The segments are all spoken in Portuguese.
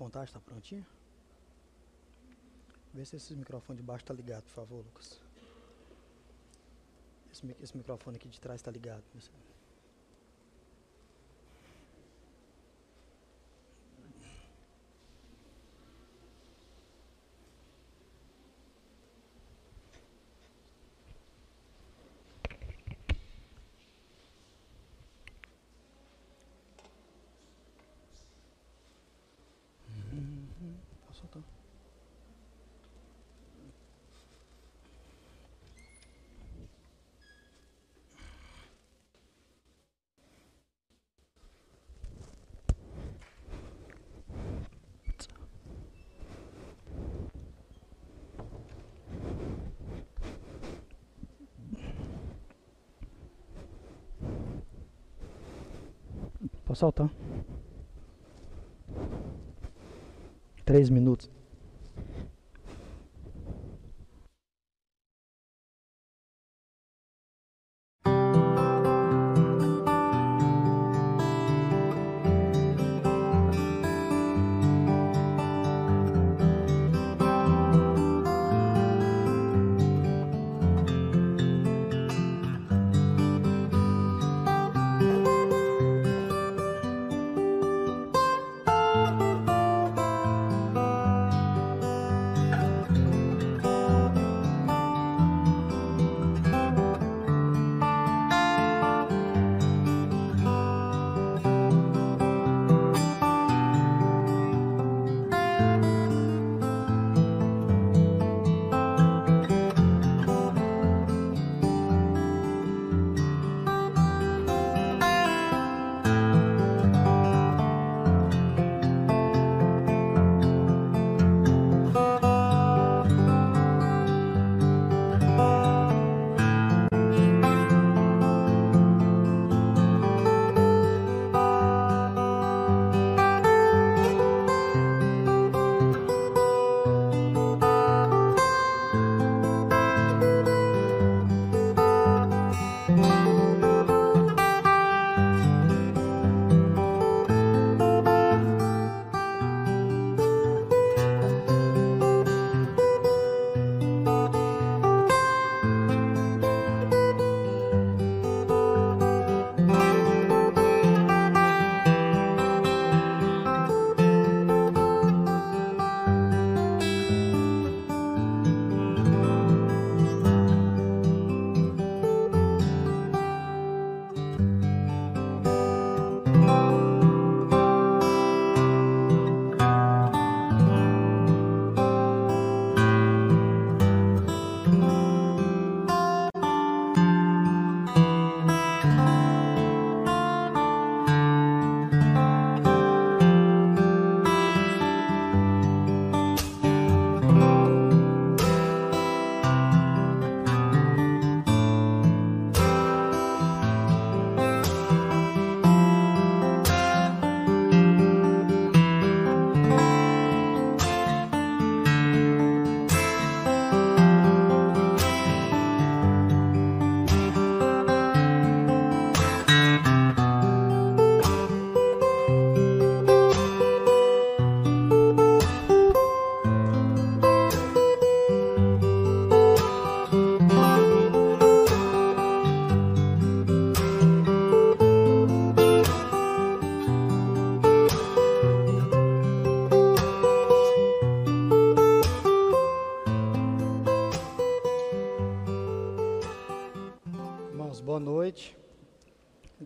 contagem está prontinha? Vê se esse microfone de baixo está ligado, por favor, Lucas. Esse, esse microfone aqui de trás está ligado. Pode soltar. Três minutos.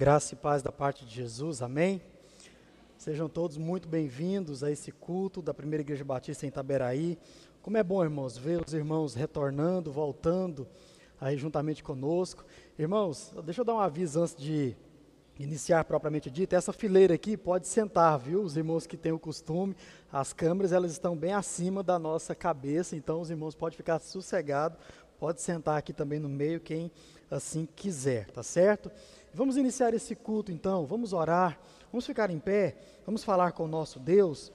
Graça e paz da parte de Jesus, amém? Sejam todos muito bem-vindos a esse culto da Primeira Igreja Batista em Itaberaí. Como é bom, irmãos, ver os irmãos retornando, voltando aí juntamente conosco. Irmãos, deixa eu dar um aviso antes de iniciar propriamente dito. Essa fileira aqui pode sentar, viu? Os irmãos que têm o costume, as câmeras elas estão bem acima da nossa cabeça, então os irmãos podem ficar sossegados, pode sentar aqui também no meio quem assim quiser, tá certo? Vamos iniciar esse culto então, vamos orar, vamos ficar em pé, vamos falar com o nosso Deus,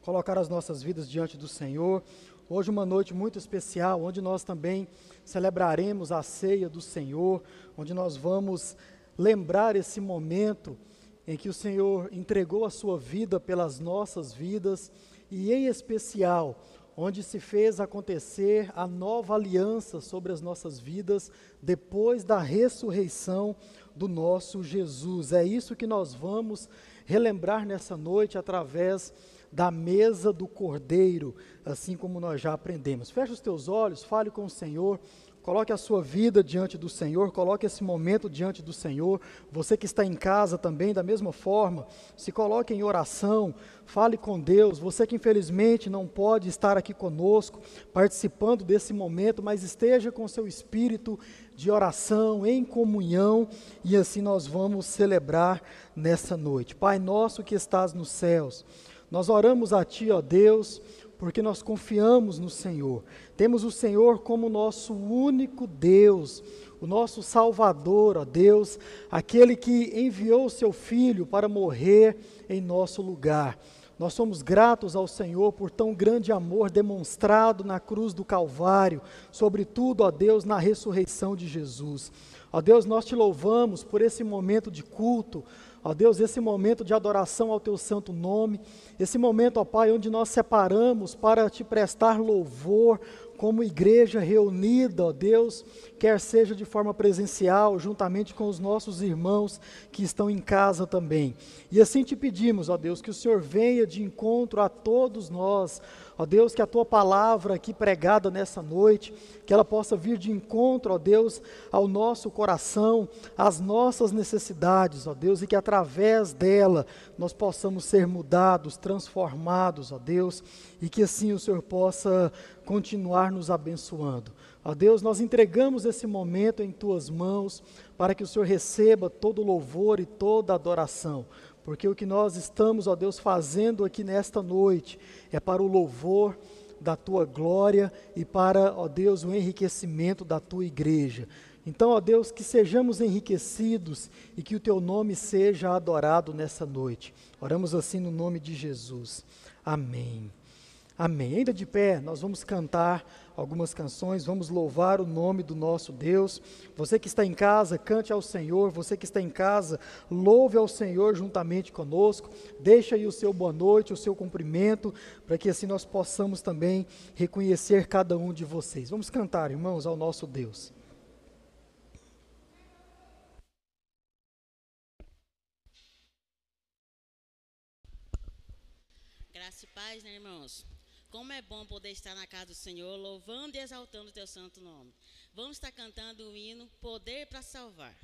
colocar as nossas vidas diante do Senhor. Hoje uma noite muito especial, onde nós também celebraremos a ceia do Senhor, onde nós vamos lembrar esse momento em que o Senhor entregou a sua vida pelas nossas vidas e em especial onde se fez acontecer a nova aliança sobre as nossas vidas depois da ressurreição do nosso Jesus. É isso que nós vamos relembrar nessa noite através da mesa do Cordeiro, assim como nós já aprendemos. Feche os teus olhos, fale com o Senhor. Coloque a sua vida diante do Senhor, coloque esse momento diante do Senhor. Você que está em casa também, da mesma forma, se coloque em oração, fale com Deus. Você que infelizmente não pode estar aqui conosco, participando desse momento, mas esteja com seu espírito de oração, em comunhão, e assim nós vamos celebrar nessa noite. Pai nosso que estás nos céus, nós oramos a Ti, ó Deus porque nós confiamos no Senhor. Temos o Senhor como nosso único Deus, o nosso Salvador, ó Deus, aquele que enviou o seu Filho para morrer em nosso lugar. Nós somos gratos ao Senhor por tão grande amor demonstrado na cruz do Calvário, sobretudo, ó Deus, na ressurreição de Jesus. Ó Deus, nós te louvamos por esse momento de culto, Ó Deus, esse momento de adoração ao teu santo nome, esse momento, ó Pai, onde nós separamos para te prestar louvor como igreja reunida, ó Deus, quer seja de forma presencial, juntamente com os nossos irmãos que estão em casa também. E assim te pedimos, ó Deus, que o Senhor venha de encontro a todos nós, Ó Deus, que a tua palavra aqui pregada nessa noite, que ela possa vir de encontro, ó Deus, ao nosso coração, às nossas necessidades, ó Deus, e que através dela nós possamos ser mudados, transformados, ó Deus, e que assim o Senhor possa continuar nos abençoando. Ó Deus, nós entregamos esse momento em tuas mãos, para que o Senhor receba todo o louvor e toda a adoração porque o que nós estamos, ó Deus, fazendo aqui nesta noite é para o louvor da tua glória e para, ó Deus, o enriquecimento da tua igreja. Então, ó Deus, que sejamos enriquecidos e que o teu nome seja adorado nessa noite. Oramos assim no nome de Jesus. Amém. Amém. Ainda de pé, nós vamos cantar algumas canções, vamos louvar o nome do nosso Deus. Você que está em casa, cante ao Senhor. Você que está em casa, louve ao Senhor juntamente conosco. Deixa aí o seu boa noite, o seu cumprimento, para que assim nós possamos também reconhecer cada um de vocês. Vamos cantar, irmãos, ao nosso Deus. Graça e paz, né, irmãos? Como é bom poder estar na casa do Senhor, louvando e exaltando o teu santo nome. Vamos estar cantando o hino Poder para Salvar.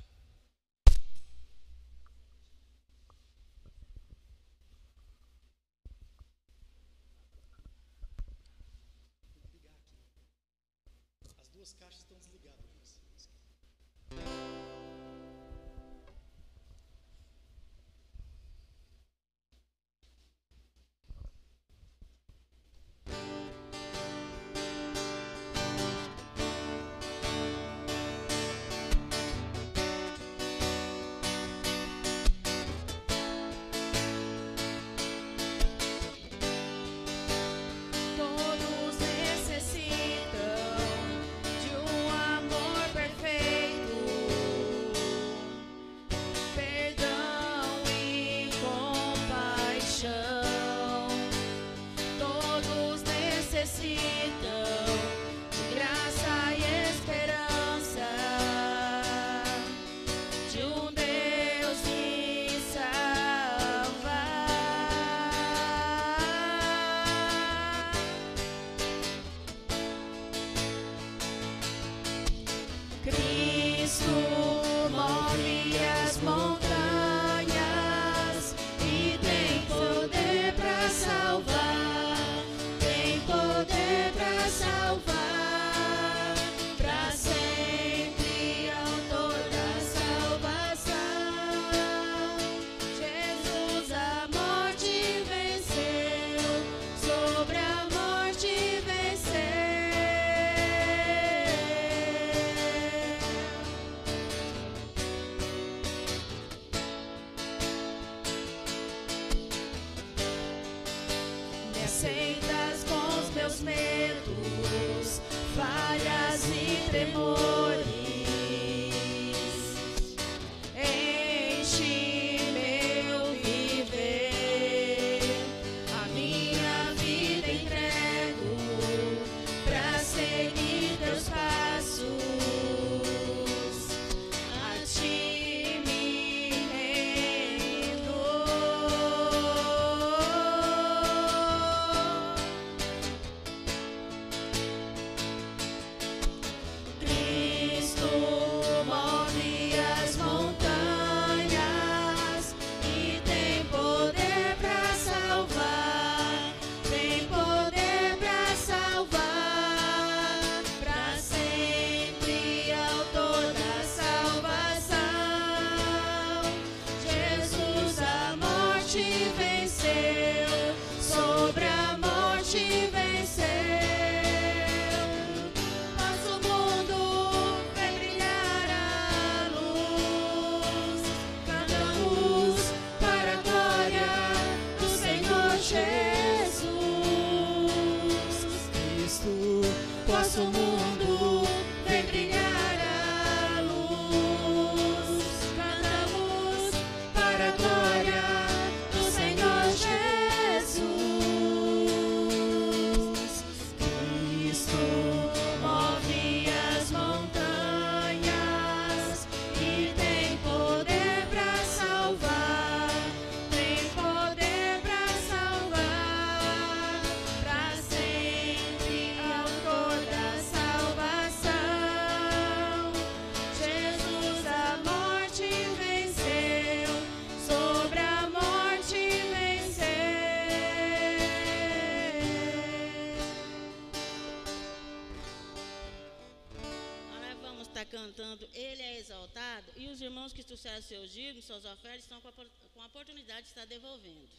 Trouxeram seus dízimos, suas ofertas, estão com a, com a oportunidade de estar devolvendo.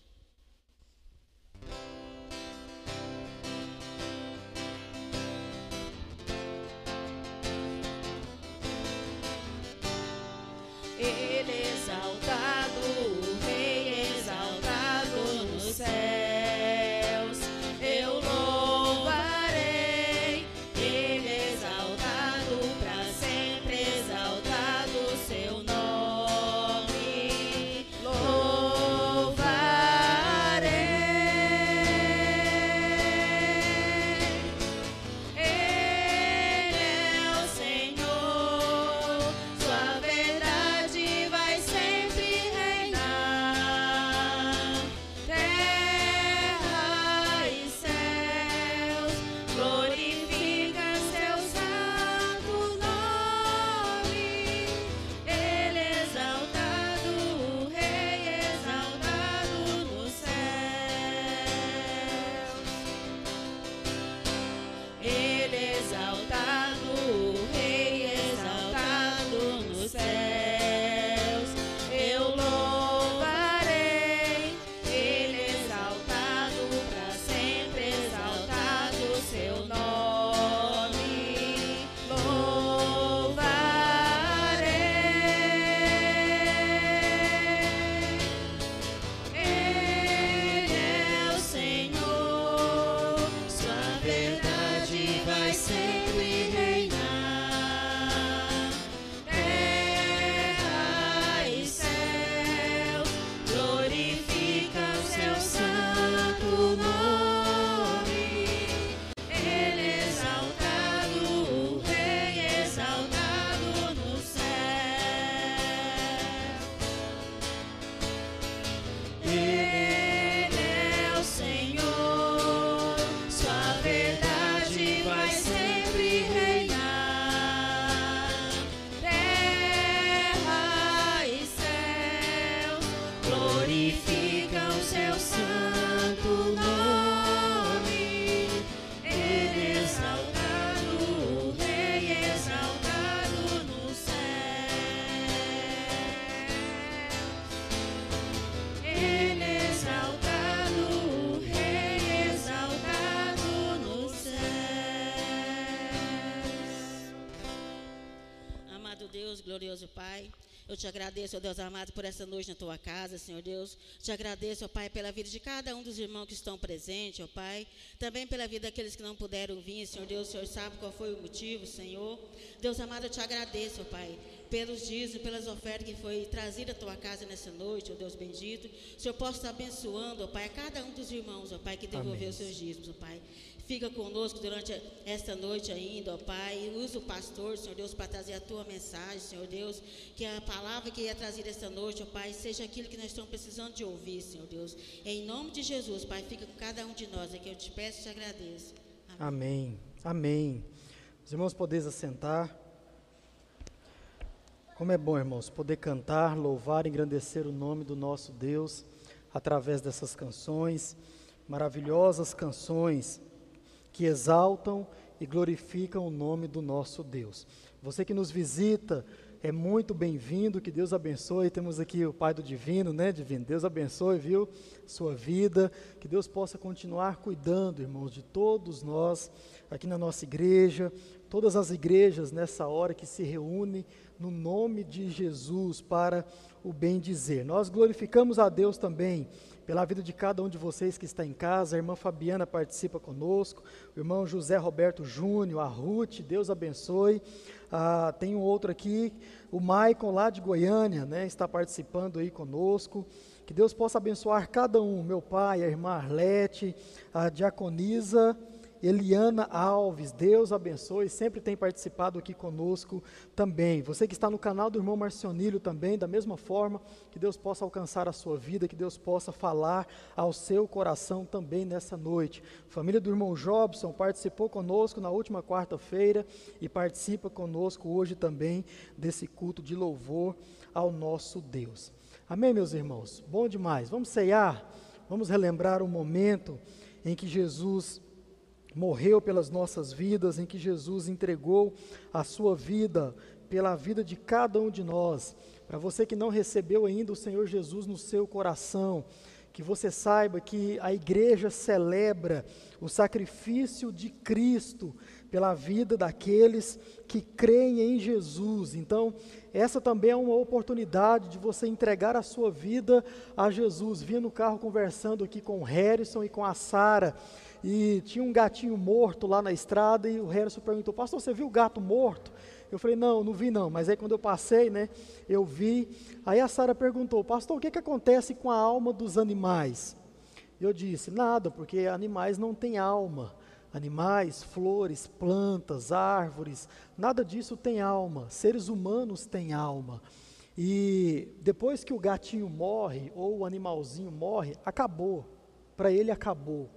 Eu te agradeço, ó Deus amado, por essa noite na tua casa, Senhor Deus. Te agradeço, ó Pai, pela vida de cada um dos irmãos que estão presentes, ó Pai. Também pela vida daqueles que não puderam vir, Senhor Deus. O Senhor sabe qual foi o motivo, Senhor. Deus amado, eu te agradeço, ó Pai, pelos dízimos, pelas ofertas que foi trazida à tua casa nessa noite, ó Deus bendito. O Senhor possa estar abençoando, ó Pai, a cada um dos irmãos, ó Pai, que devolveu Amém. os seus dízimos, ó Pai. Fica conosco durante esta noite ainda, ó Pai. Usa o pastor, Senhor Deus, para trazer a tua mensagem, Senhor Deus. Que a palavra que é trazida esta noite, ó Pai, seja aquilo que nós estamos precisando de ouvir, Senhor Deus. Em nome de Jesus, Pai, fica com cada um de nós. É que eu te peço e te agradeço. Amém. Amém. Amém. Os irmãos podeis assentar. Como é bom, irmãos, poder cantar, louvar, engrandecer o nome do nosso Deus através dessas canções, maravilhosas canções que exaltam e glorificam o nome do nosso Deus. Você que nos visita é muito bem-vindo, que Deus abençoe. Temos aqui o Pai do Divino, né, Divino? Deus abençoe, viu? Sua vida. Que Deus possa continuar cuidando, irmãos, de todos nós aqui na nossa igreja, todas as igrejas nessa hora que se reúnem no nome de Jesus para o bem dizer. Nós glorificamos a Deus também pela vida de cada um de vocês que está em casa. A irmã Fabiana participa conosco, o irmão José Roberto Júnior, a Ruth, Deus abençoe. Ah, tem um outro aqui, o Maicon lá de Goiânia, né, está participando aí conosco. Que Deus possa abençoar cada um, meu pai, a irmã Arlete, a diaconisa Eliana Alves, Deus abençoe, sempre tem participado aqui conosco também. Você que está no canal do irmão Marcionílio também, da mesma forma, que Deus possa alcançar a sua vida, que Deus possa falar ao seu coração também nessa noite. Família do irmão Jobson participou conosco na última quarta-feira e participa conosco hoje também desse culto de louvor ao nosso Deus. Amém, meus irmãos? Bom demais. Vamos ceiar, vamos relembrar o momento em que Jesus morreu pelas nossas vidas, em que Jesus entregou a sua vida pela vida de cada um de nós. Para você que não recebeu ainda o Senhor Jesus no seu coração, que você saiba que a igreja celebra o sacrifício de Cristo pela vida daqueles que creem em Jesus. Então, essa também é uma oportunidade de você entregar a sua vida a Jesus. Vinha no carro conversando aqui com o Harrison e com a Sara, e tinha um gatinho morto lá na estrada, e o Harrison perguntou: Pastor, você viu o gato morto? Eu falei: Não, não vi não. Mas aí quando eu passei, né, eu vi. Aí a Sara perguntou: Pastor, o que, que acontece com a alma dos animais? Eu disse: Nada, porque animais não têm alma. Animais, flores, plantas, árvores, nada disso tem alma. Seres humanos têm alma. E depois que o gatinho morre, ou o animalzinho morre, acabou. Para ele acabou.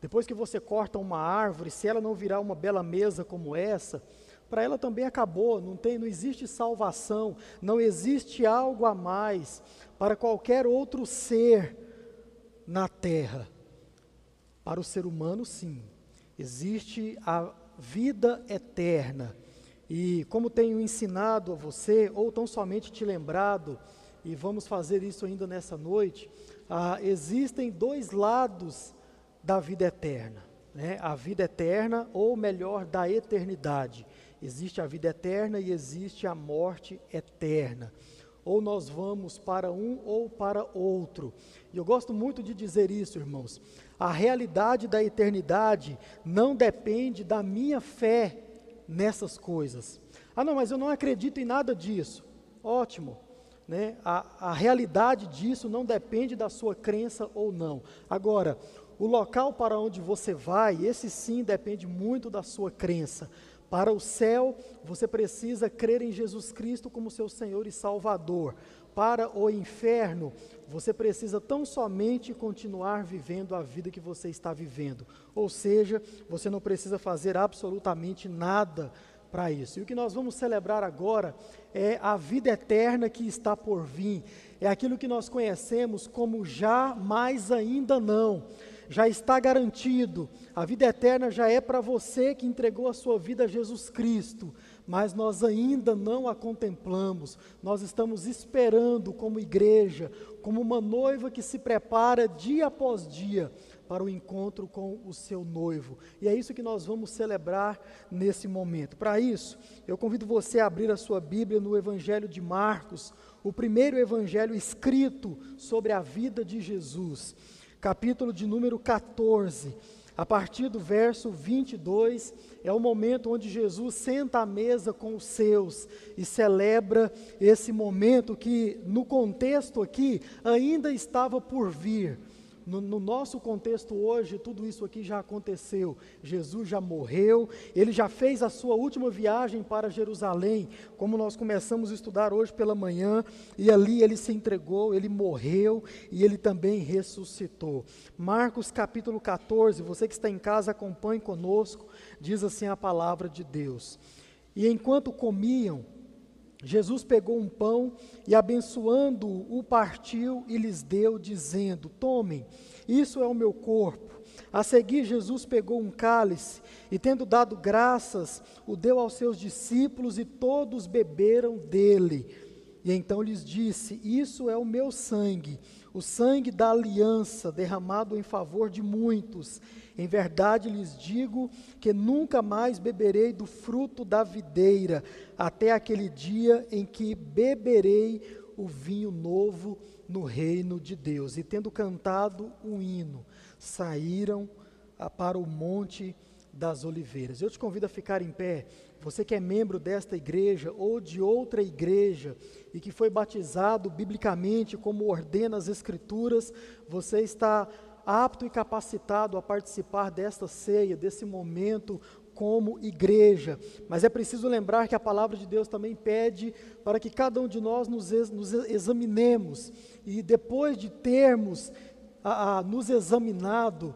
Depois que você corta uma árvore, se ela não virar uma bela mesa como essa, para ela também acabou, não tem, não existe salvação, não existe algo a mais para qualquer outro ser na terra. Para o ser humano, sim, existe a vida eterna. E como tenho ensinado a você, ou tão somente te lembrado, e vamos fazer isso ainda nessa noite, ah, existem dois lados da vida eterna. Né? A vida eterna, ou melhor, da eternidade. Existe a vida eterna e existe a morte eterna. Ou nós vamos para um ou para outro. E eu gosto muito de dizer isso, irmãos. A realidade da eternidade não depende da minha fé nessas coisas. Ah, não, mas eu não acredito em nada disso. Ótimo. Né? A, a realidade disso não depende da sua crença ou não. Agora, o local para onde você vai, esse sim depende muito da sua crença. Para o céu, você precisa crer em Jesus Cristo como seu Senhor e Salvador. Para o inferno, você precisa tão somente continuar vivendo a vida que você está vivendo. Ou seja, você não precisa fazer absolutamente nada para isso. E o que nós vamos celebrar agora é a vida eterna que está por vir. É aquilo que nós conhecemos como já, mais ainda não já está garantido. A vida eterna já é para você que entregou a sua vida a Jesus Cristo, mas nós ainda não a contemplamos. Nós estamos esperando como igreja, como uma noiva que se prepara dia após dia para o encontro com o seu noivo. E é isso que nós vamos celebrar nesse momento. Para isso, eu convido você a abrir a sua Bíblia no Evangelho de Marcos, o primeiro evangelho escrito sobre a vida de Jesus capítulo de número 14. A partir do verso 22, é o momento onde Jesus senta à mesa com os seus e celebra esse momento que, no contexto aqui, ainda estava por vir no, no, nosso contexto hoje, tudo isso aqui já aconteceu. Jesus já morreu, ele já fez a sua última viagem para Jerusalém, como nós começamos a estudar hoje pela manhã, e ali ele se entregou, ele morreu e ele também ressuscitou. Marcos capítulo 14, você que está em casa, acompanhe conosco, diz assim a palavra de Deus. E enquanto comiam, Jesus pegou um pão e, abençoando-o, o partiu e lhes deu, dizendo: Tomem, isso é o meu corpo. A seguir, Jesus pegou um cálice e, tendo dado graças, o deu aos seus discípulos e todos beberam dele. E então lhes disse: Isso é o meu sangue, o sangue da aliança derramado em favor de muitos. Em verdade lhes digo que nunca mais beberei do fruto da videira, até aquele dia em que beberei o vinho novo no reino de Deus. E tendo cantado um hino, saíram para o monte das oliveiras. Eu te convido a ficar em pé. Você que é membro desta igreja ou de outra igreja e que foi batizado biblicamente como ordena as escrituras, você está apto e capacitado a participar desta ceia, desse momento como igreja. Mas é preciso lembrar que a palavra de Deus também pede para que cada um de nós nos, ex, nos examinemos e depois de termos a, a, nos examinado,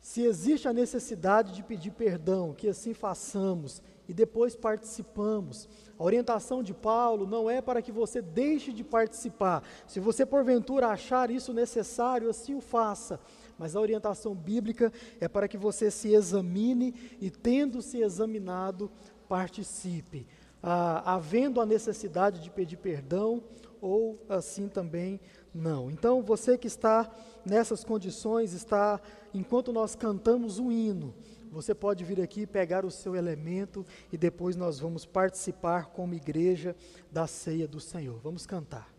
se existe a necessidade de pedir perdão, que assim façamos e depois participamos. A orientação de Paulo não é para que você deixe de participar. Se você porventura achar isso necessário, assim o faça. Mas a orientação bíblica é para que você se examine e, tendo se examinado, participe. ah, havendo a necessidade de pedir perdão ou assim também não. Então, você que está nessas condições, está, enquanto nós cantamos um hino, você pode vir aqui pegar o seu elemento e depois nós vamos participar como igreja da ceia do Senhor. Vamos cantar.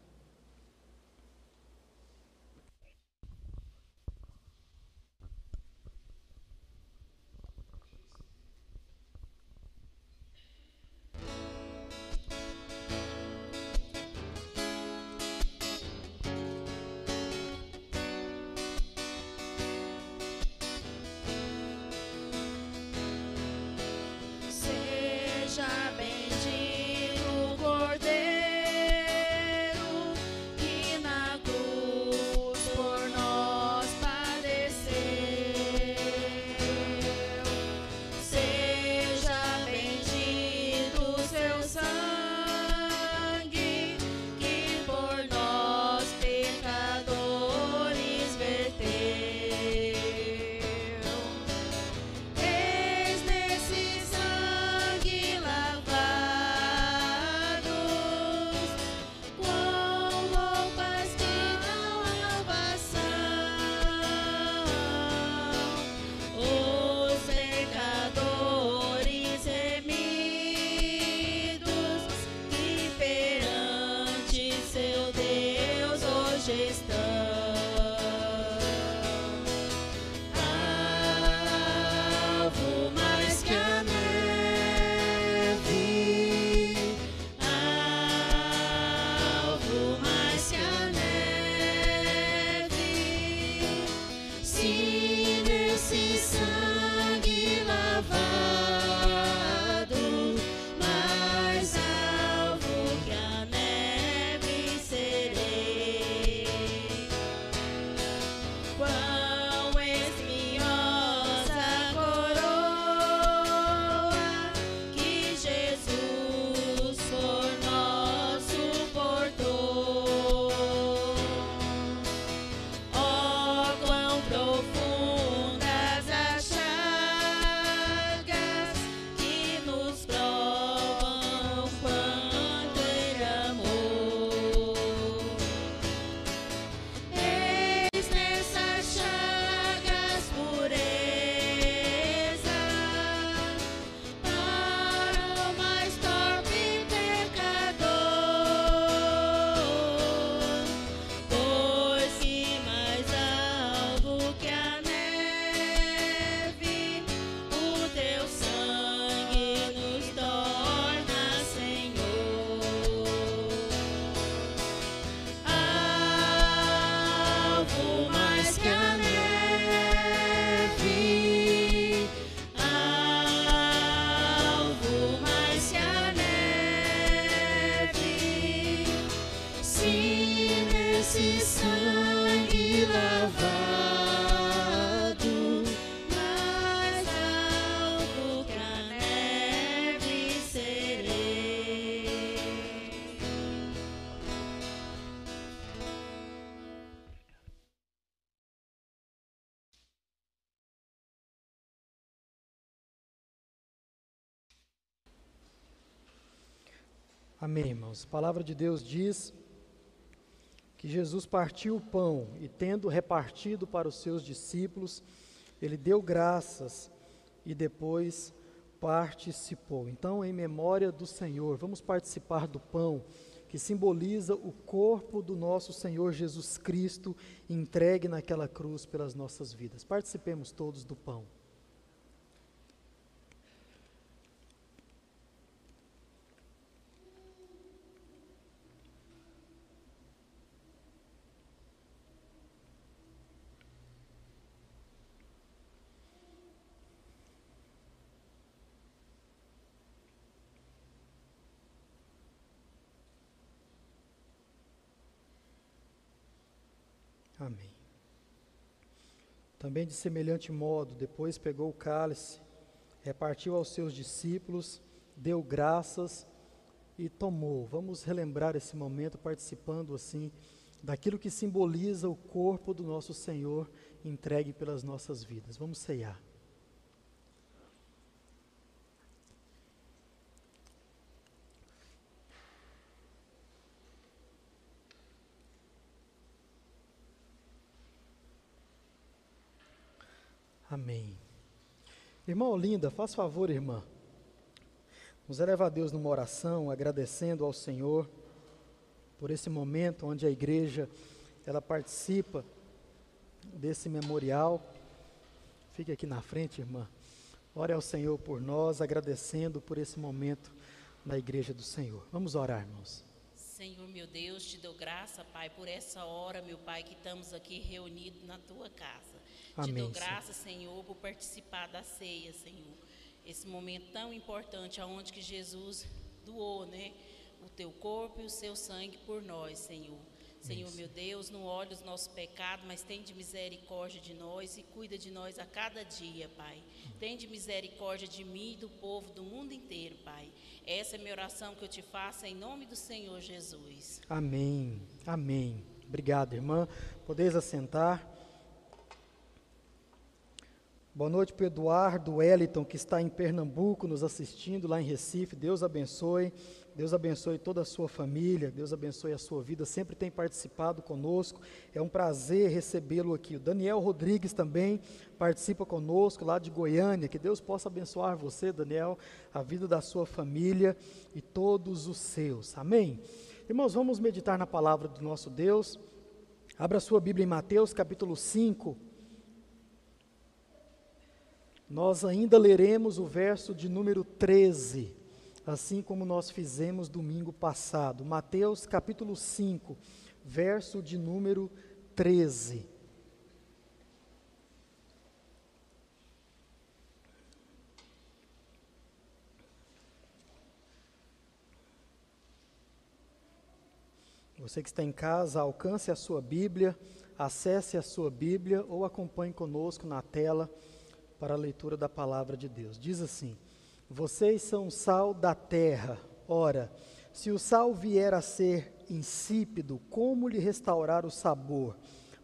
Amém, irmãos. A palavra de Deus diz que Jesus partiu o pão e, tendo repartido para os seus discípulos, ele deu graças e depois participou. Então, em memória do Senhor, vamos participar do pão que simboliza o corpo do nosso Senhor Jesus Cristo entregue naquela cruz pelas nossas vidas. Participemos todos do pão. Amém. Também de semelhante modo, depois pegou o cálice, repartiu aos seus discípulos, deu graças e tomou. Vamos relembrar esse momento participando assim daquilo que simboliza o corpo do nosso Senhor entregue pelas nossas vidas. Vamos ceiar. Amém. Irmã Olinda, faz favor, irmã. Nos eleva a Deus numa oração, agradecendo ao Senhor por esse momento onde a igreja ela participa desse memorial. Fique aqui na frente, irmã. Ore ao Senhor por nós, agradecendo por esse momento na igreja do Senhor. Vamos orar, irmãos. Senhor, meu Deus, te dou graça, Pai, por essa hora, meu Pai, que estamos aqui reunidos na tua casa. Amém, te dou graça, Senhor, por participar da ceia, Senhor. Esse momento tão importante, aonde que Jesus doou, né, o teu corpo e o seu sangue por nós, Senhor. Senhor, meu Deus, não olhe os nossos pecados, mas tem de misericórdia de nós e cuida de nós a cada dia, Pai. Tem de misericórdia de mim e do povo do mundo inteiro, Pai. Essa é a minha oração que eu te faço em nome do Senhor Jesus. Amém. Amém. Obrigado, irmã. Podeis assentar. Boa noite para o Eduardo Wellington, que está em Pernambuco, nos assistindo lá em Recife. Deus abençoe. Deus abençoe toda a sua família, Deus abençoe a sua vida, sempre tem participado conosco, é um prazer recebê-lo aqui. O Daniel Rodrigues também participa conosco, lá de Goiânia, que Deus possa abençoar você, Daniel, a vida da sua família e todos os seus, amém? Irmãos, vamos meditar na palavra do nosso Deus, abra sua Bíblia em Mateus capítulo 5, nós ainda leremos o verso de número 13 assim como nós fizemos domingo passado. Mateus capítulo 5, verso de número 13. Você que está em casa, alcance a sua Bíblia, acesse a sua Bíblia ou acompanhe conosco na tela para a leitura da palavra de Deus. Diz assim: vocês são sal da terra. Ora, se o sal vier a ser insípido, como lhe restaurar o sabor?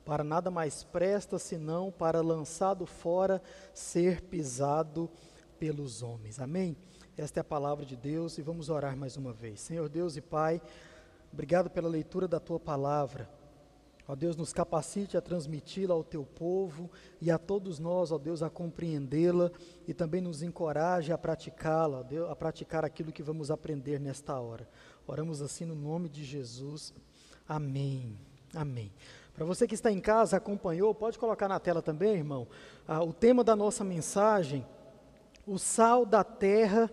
Para nada mais presta senão para lançado fora ser pisado pelos homens. Amém? Esta é a palavra de Deus e vamos orar mais uma vez. Senhor Deus e Pai, obrigado pela leitura da tua palavra. Ó Deus, nos capacite a transmiti-la ao teu povo e a todos nós, ó Deus, a compreendê-la e também nos encoraje a praticá-la, a praticar aquilo que vamos aprender nesta hora. Oramos assim no nome de Jesus. Amém. Amém. Para você que está em casa, acompanhou, pode colocar na tela também, irmão, ah, o tema da nossa mensagem, o sal da terra,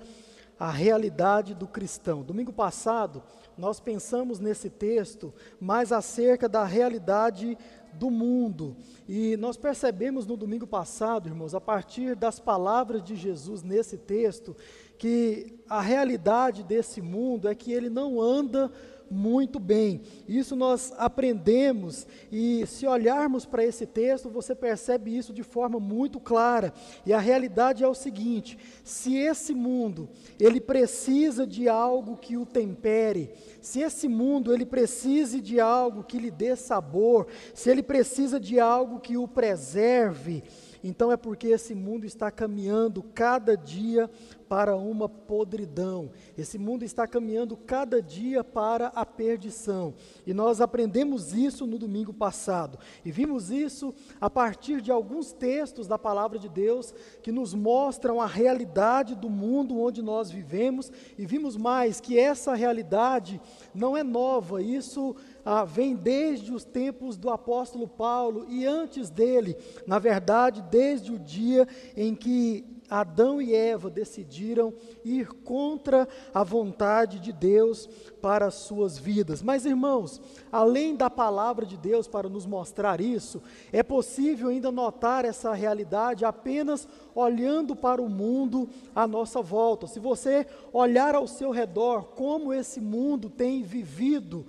a realidade do cristão. Domingo passado, nós pensamos nesse texto mais acerca da realidade do mundo. E nós percebemos no domingo passado, irmãos, a partir das palavras de Jesus nesse texto, que a realidade desse mundo é que ele não anda muito bem. Isso nós aprendemos e se olharmos para esse texto, você percebe isso de forma muito clara. E a realidade é o seguinte: se esse mundo ele precisa de algo que o tempere, se esse mundo ele precise de algo que lhe dê sabor, se ele precisa de algo que o preserve, então é porque esse mundo está caminhando cada dia para uma podridão. Esse mundo está caminhando cada dia para a perdição. E nós aprendemos isso no domingo passado. E vimos isso a partir de alguns textos da palavra de Deus que nos mostram a realidade do mundo onde nós vivemos. E vimos mais que essa realidade não é nova. Isso ah, vem desde os tempos do apóstolo Paulo e antes dele, na verdade, desde o dia em que Adão e Eva decidiram ir contra a vontade de Deus para as suas vidas. Mas, irmãos, além da palavra de Deus para nos mostrar isso, é possível ainda notar essa realidade apenas olhando para o mundo à nossa volta. Se você olhar ao seu redor, como esse mundo tem vivido,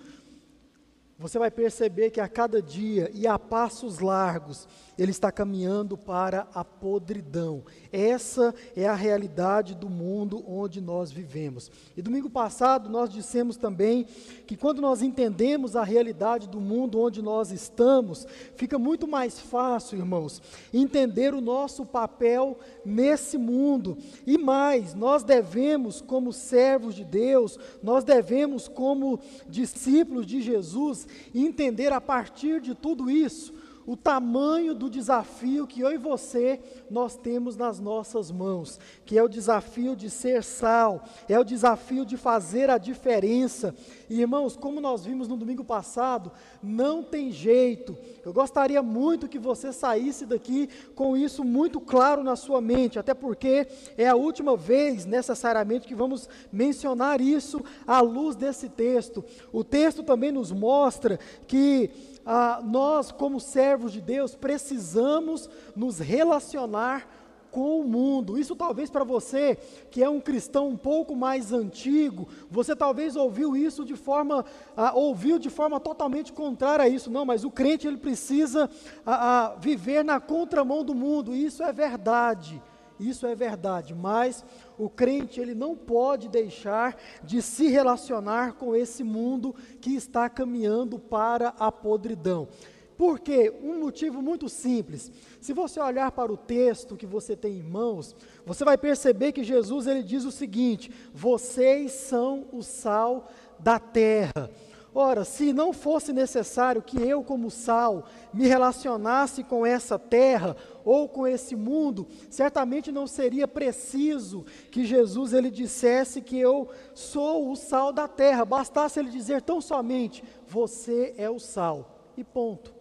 você vai perceber que a cada dia e a passos largos, ele está caminhando para a podridão. Essa é a realidade do mundo onde nós vivemos. E domingo passado nós dissemos também que quando nós entendemos a realidade do mundo onde nós estamos, fica muito mais fácil, irmãos, entender o nosso papel nesse mundo. E mais, nós devemos, como servos de Deus, nós devemos, como discípulos de Jesus, entender a partir de tudo isso o tamanho do desafio que eu e você nós temos nas nossas mãos, que é o desafio de ser sal, é o desafio de fazer a diferença. E irmãos, como nós vimos no domingo passado, não tem jeito. Eu gostaria muito que você saísse daqui com isso muito claro na sua mente, até porque é a última vez necessariamente que vamos mencionar isso à luz desse texto. O texto também nos mostra que ah, nós, como servos de Deus, precisamos nos relacionar com o mundo. Isso talvez para você, que é um cristão um pouco mais antigo, você talvez ouviu isso de forma, ah, ouviu de forma totalmente contrária a isso. Não, mas o crente ele precisa ah, ah, viver na contramão do mundo. Isso é verdade. Isso é verdade, mas o crente ele não pode deixar de se relacionar com esse mundo que está caminhando para a podridão. Por quê? Um motivo muito simples. Se você olhar para o texto que você tem em mãos, você vai perceber que Jesus ele diz o seguinte: vocês são o sal da terra. Ora, se não fosse necessário que eu, como sal, me relacionasse com essa terra ou com esse mundo, certamente não seria preciso que Jesus ele dissesse que eu sou o sal da terra. Bastasse ele dizer tão somente: você é o sal. E ponto.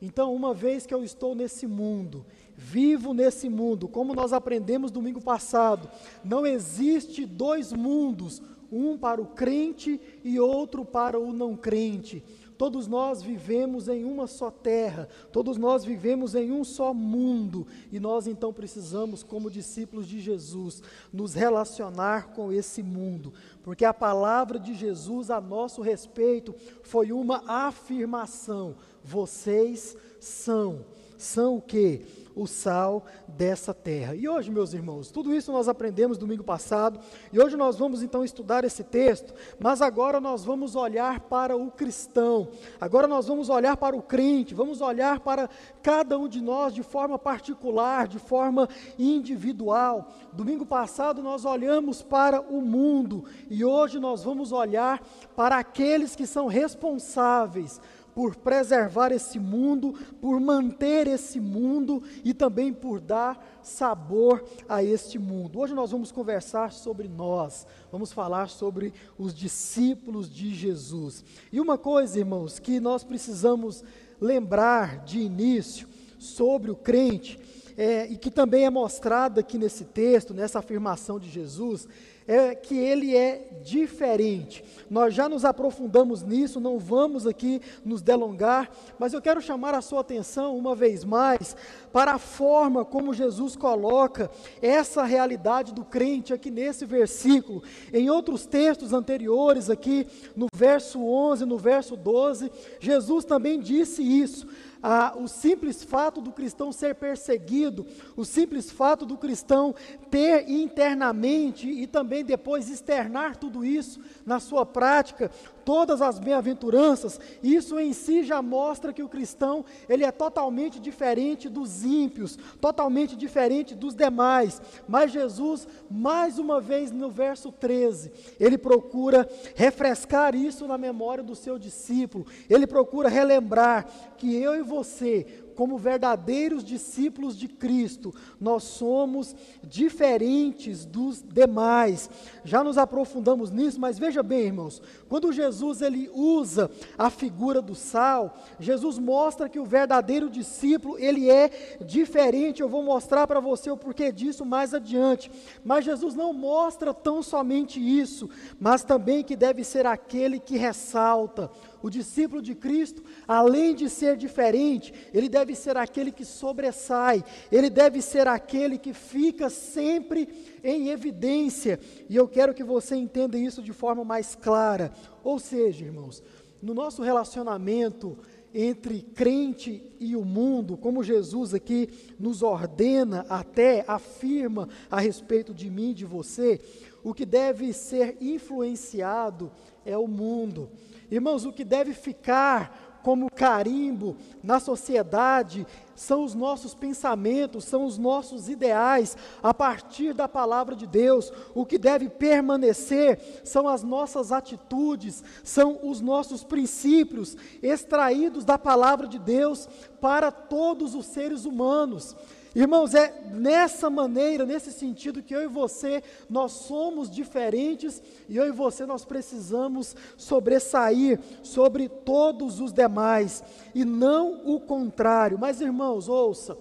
Então, uma vez que eu estou nesse mundo, vivo nesse mundo, como nós aprendemos domingo passado, não existe dois mundos, um para o crente e outro para o não crente. Todos nós vivemos em uma só terra, todos nós vivemos em um só mundo, e nós então precisamos, como discípulos de Jesus, nos relacionar com esse mundo, porque a palavra de Jesus a nosso respeito foi uma afirmação: vocês são. São o que? O sal dessa terra. E hoje, meus irmãos, tudo isso nós aprendemos domingo passado, e hoje nós vamos então estudar esse texto, mas agora nós vamos olhar para o cristão, agora nós vamos olhar para o crente, vamos olhar para cada um de nós de forma particular, de forma individual. Domingo passado nós olhamos para o mundo, e hoje nós vamos olhar para aqueles que são responsáveis por preservar esse mundo, por manter esse mundo e também por dar sabor a este mundo. Hoje nós vamos conversar sobre nós, vamos falar sobre os discípulos de Jesus. E uma coisa, irmãos, que nós precisamos lembrar de início sobre o crente, é, e que também é mostrada aqui nesse texto, nessa afirmação de Jesus, é que ele é diferente. Nós já nos aprofundamos nisso, não vamos aqui nos delongar, mas eu quero chamar a sua atenção uma vez mais para a forma como Jesus coloca essa realidade do crente aqui nesse versículo. Em outros textos anteriores, aqui no verso 11, no verso 12, Jesus também disse isso o simples fato do cristão ser perseguido, o simples fato do cristão ter internamente e também depois externar tudo isso na sua prática, todas as bem-aventuranças, isso em si já mostra que o cristão, ele é totalmente diferente dos ímpios, totalmente diferente dos demais. Mas Jesus, mais uma vez no verso 13, ele procura refrescar isso na memória do seu discípulo. Ele procura relembrar que eu e você, como verdadeiros discípulos de Cristo, nós somos diferentes dos demais. Já nos aprofundamos nisso, mas veja bem, irmãos, quando Jesus ele usa a figura do sal, Jesus mostra que o verdadeiro discípulo, ele é diferente. Eu vou mostrar para você o porquê disso mais adiante. Mas Jesus não mostra tão somente isso, mas também que deve ser aquele que ressalta o discípulo de Cristo, além de ser diferente, ele deve ser aquele que sobressai, ele deve ser aquele que fica sempre em evidência. E eu quero que você entenda isso de forma mais clara. Ou seja, irmãos, no nosso relacionamento entre crente e o mundo, como Jesus aqui nos ordena, até afirma a respeito de mim, de você, o que deve ser influenciado é o mundo. Irmãos, o que deve ficar como carimbo na sociedade são os nossos pensamentos, são os nossos ideais, a partir da palavra de Deus. O que deve permanecer são as nossas atitudes, são os nossos princípios, extraídos da palavra de Deus para todos os seres humanos. Irmãos, é nessa maneira, nesse sentido que eu e você, nós somos diferentes e eu e você nós precisamos sobressair sobre todos os demais e não o contrário. Mas irmãos, ouça,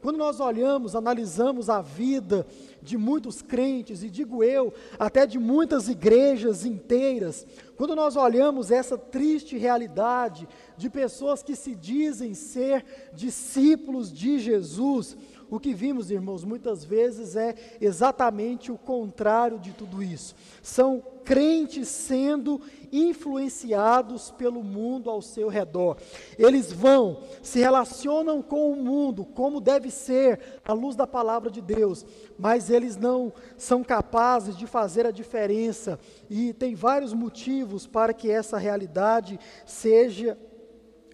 quando nós olhamos, analisamos a vida de muitos crentes, e digo eu, até de muitas igrejas inteiras, quando nós olhamos essa triste realidade de pessoas que se dizem ser discípulos de Jesus, o que vimos, irmãos, muitas vezes é exatamente o contrário de tudo isso. São crentes sendo influenciados pelo mundo ao seu redor. Eles vão, se relacionam com o mundo como deve ser, à luz da palavra de Deus, mas eles não são capazes de fazer a diferença. E tem vários motivos para que essa realidade seja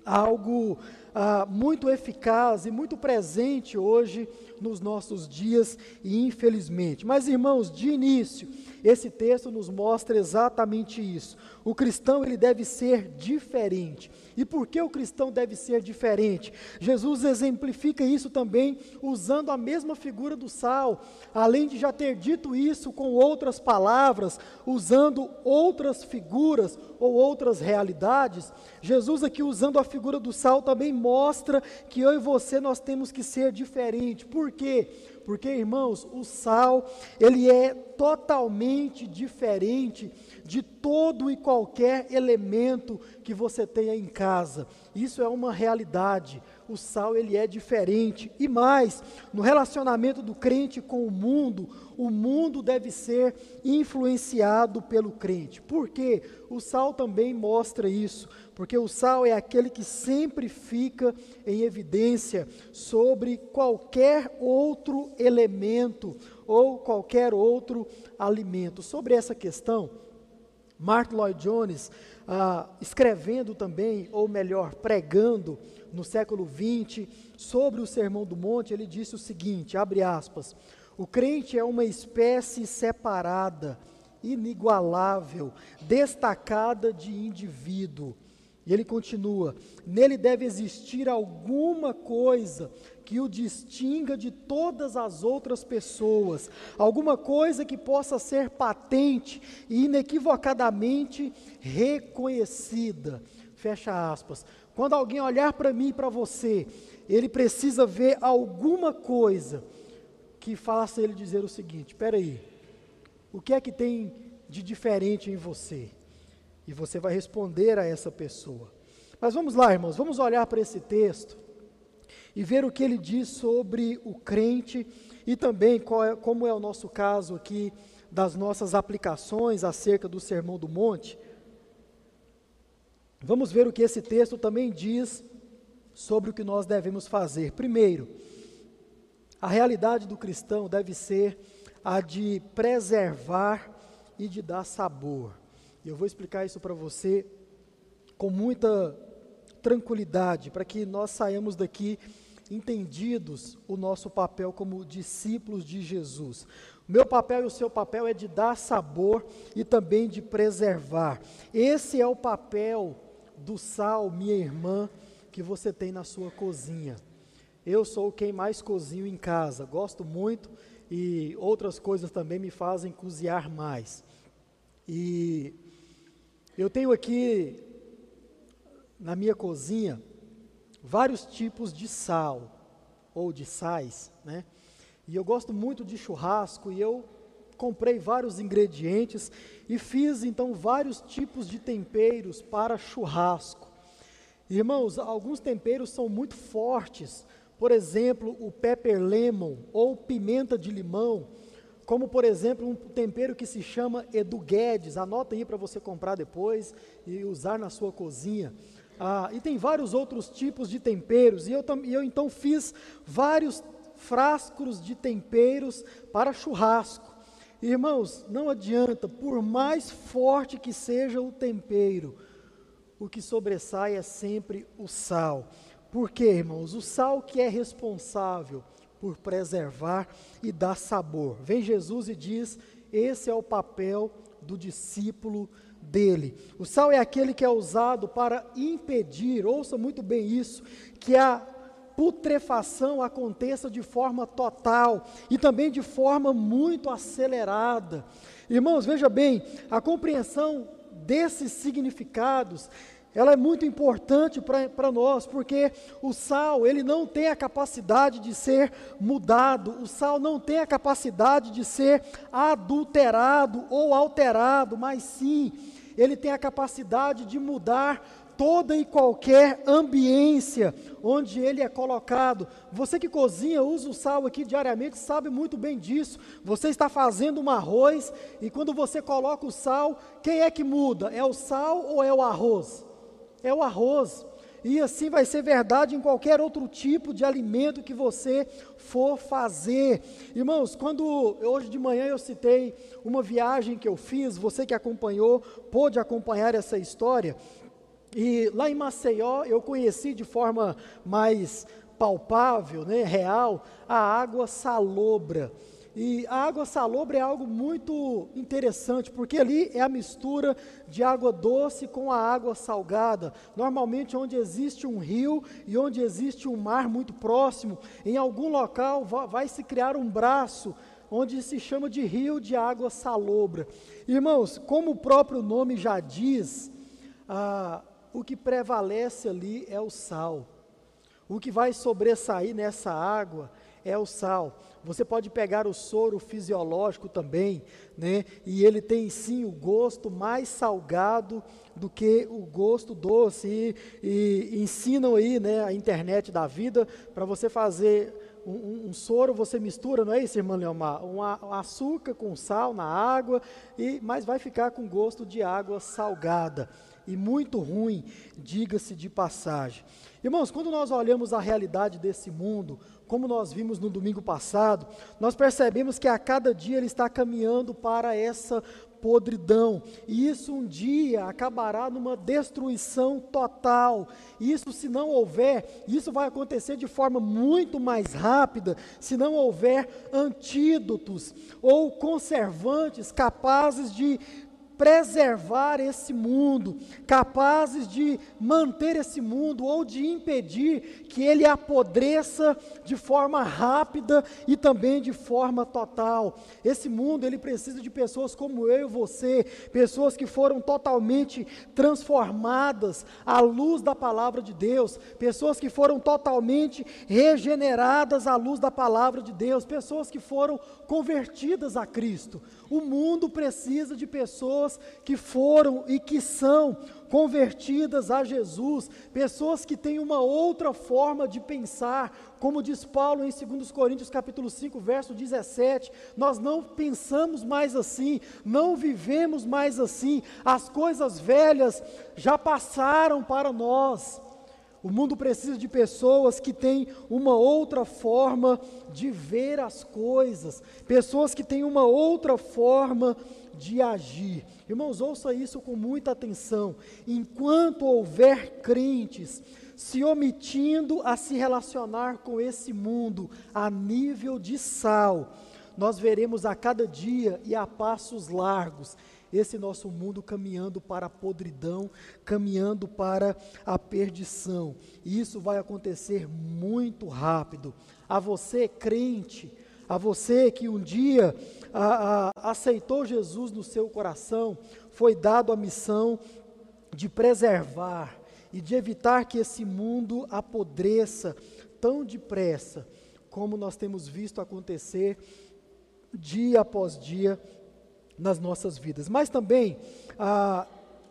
algo ah, muito eficaz e muito presente hoje nos nossos dias e infelizmente. Mas irmãos, de início, esse texto nos mostra exatamente isso. O cristão ele deve ser diferente. E por que o cristão deve ser diferente? Jesus exemplifica isso também usando a mesma figura do sal, além de já ter dito isso com outras palavras, usando outras figuras ou outras realidades. Jesus aqui usando a figura do sal também mostra que eu e você nós temos que ser diferente. Por quê? Porque, irmãos, o sal, ele é totalmente diferente de todo e qualquer elemento que você tenha em casa. Isso é uma realidade. O sal ele é diferente e mais, no relacionamento do crente com o mundo, o mundo deve ser influenciado pelo crente. Por quê? O sal também mostra isso porque o sal é aquele que sempre fica em evidência sobre qualquer outro elemento ou qualquer outro alimento. Sobre essa questão, Mark Lloyd Jones, ah, escrevendo também, ou melhor, pregando no século XX sobre o Sermão do Monte, ele disse o seguinte: abre aspas, o crente é uma espécie separada, inigualável, destacada de indivíduo. E ele continua: nele deve existir alguma coisa que o distinga de todas as outras pessoas, alguma coisa que possa ser patente e inequivocadamente reconhecida. Fecha aspas. Quando alguém olhar para mim e para você, ele precisa ver alguma coisa que faça ele dizer o seguinte: espera aí, o que é que tem de diferente em você? E você vai responder a essa pessoa. Mas vamos lá, irmãos, vamos olhar para esse texto e ver o que ele diz sobre o crente e também é, como é o nosso caso aqui das nossas aplicações acerca do Sermão do Monte. Vamos ver o que esse texto também diz sobre o que nós devemos fazer. Primeiro, a realidade do cristão deve ser a de preservar e de dar sabor. E eu vou explicar isso para você com muita tranquilidade, para que nós saiamos daqui entendidos o nosso papel como discípulos de Jesus. Meu papel e o seu papel é de dar sabor e também de preservar. Esse é o papel do sal, minha irmã, que você tem na sua cozinha. Eu sou quem mais cozinho em casa, gosto muito e outras coisas também me fazem cozinhar mais. E eu tenho aqui na minha cozinha vários tipos de sal ou de sais, né? E eu gosto muito de churrasco e eu comprei vários ingredientes e fiz então vários tipos de temperos para churrasco. Irmãos, alguns temperos são muito fortes, por exemplo, o pepper lemon ou pimenta de limão como por exemplo um tempero que se chama Edu Guedes, anota aí para você comprar depois e usar na sua cozinha. Ah, e tem vários outros tipos de temperos, e eu, e eu então fiz vários frascos de temperos para churrasco. Irmãos, não adianta, por mais forte que seja o tempero, o que sobressai é sempre o sal. Por quê, irmãos? O sal que é responsável por preservar e dar sabor. Vem Jesus e diz: esse é o papel do discípulo dele. O sal é aquele que é usado para impedir, ouça muito bem isso, que a putrefação aconteça de forma total e também de forma muito acelerada. Irmãos, veja bem, a compreensão desses significados ela é muito importante para nós, porque o sal, ele não tem a capacidade de ser mudado, o sal não tem a capacidade de ser adulterado ou alterado, mas sim, ele tem a capacidade de mudar toda e qualquer ambiência onde ele é colocado. Você que cozinha, usa o sal aqui diariamente, sabe muito bem disso. Você está fazendo um arroz e quando você coloca o sal, quem é que muda? É o sal ou é o arroz? é o arroz. E assim vai ser verdade em qualquer outro tipo de alimento que você for fazer. Irmãos, quando hoje de manhã eu citei uma viagem que eu fiz, você que acompanhou, pôde acompanhar essa história. E lá em Maceió eu conheci de forma mais palpável, né, real, a água salobra. E a água salobra é algo muito interessante, porque ali é a mistura de água doce com a água salgada. Normalmente, onde existe um rio e onde existe um mar muito próximo, em algum local vai, se criar um braço onde se chama de rio de água salobra. Irmãos, como o próprio nome já diz, ah, o que prevalece ali é o sal. O que vai sobressair nessa água é o sal. Você pode pegar o soro fisiológico também, né? E ele tem sim o gosto mais salgado do que o gosto doce. E, e ensinam aí, né, a internet da vida, para você fazer um, um, soro, você mistura, não é isso, irmã Leomar? Um, um açúcar com sal na água, e, mas vai ficar com gosto de água salgada. E muito ruim, diga-se de passagem. Irmãos, quando nós olhamos a realidade desse mundo, como nós vimos no domingo passado, nós percebemos que a cada dia ele está caminhando para essa podridão, e isso um dia acabará numa destruição total. Isso, se não houver, isso vai acontecer de forma muito mais rápida, se não houver antídotos ou conservantes capazes de preservar esse mundo, capazes de manter esse mundo ou de impedir que ele apodreça de forma rápida e também de forma total. Esse mundo ele precisa de pessoas como eu e você, pessoas que foram totalmente transformadas à luz da palavra de Deus, pessoas que foram totalmente regeneradas à luz da palavra de Deus, pessoas que foram convertidas a Cristo. O mundo precisa de pessoas que foram e que são convertidas a Jesus, pessoas que têm uma outra forma de pensar, como diz Paulo em 2 Coríntios capítulo 5, verso 17, nós não pensamos mais assim, não vivemos mais assim, as coisas velhas já passaram para nós. O mundo precisa de pessoas que têm uma outra forma de ver as coisas, pessoas que têm uma outra forma de agir. Irmãos, ouça isso com muita atenção. Enquanto houver crentes se omitindo a se relacionar com esse mundo a nível de sal, nós veremos a cada dia e a passos largos esse nosso mundo caminhando para a podridão, caminhando para a perdição. E isso vai acontecer muito rápido. A você, crente, a você que um dia a, a, aceitou Jesus no seu coração, foi dado a missão de preservar e de evitar que esse mundo apodreça tão depressa, como nós temos visto acontecer dia após dia nas nossas vidas. Mas também ah,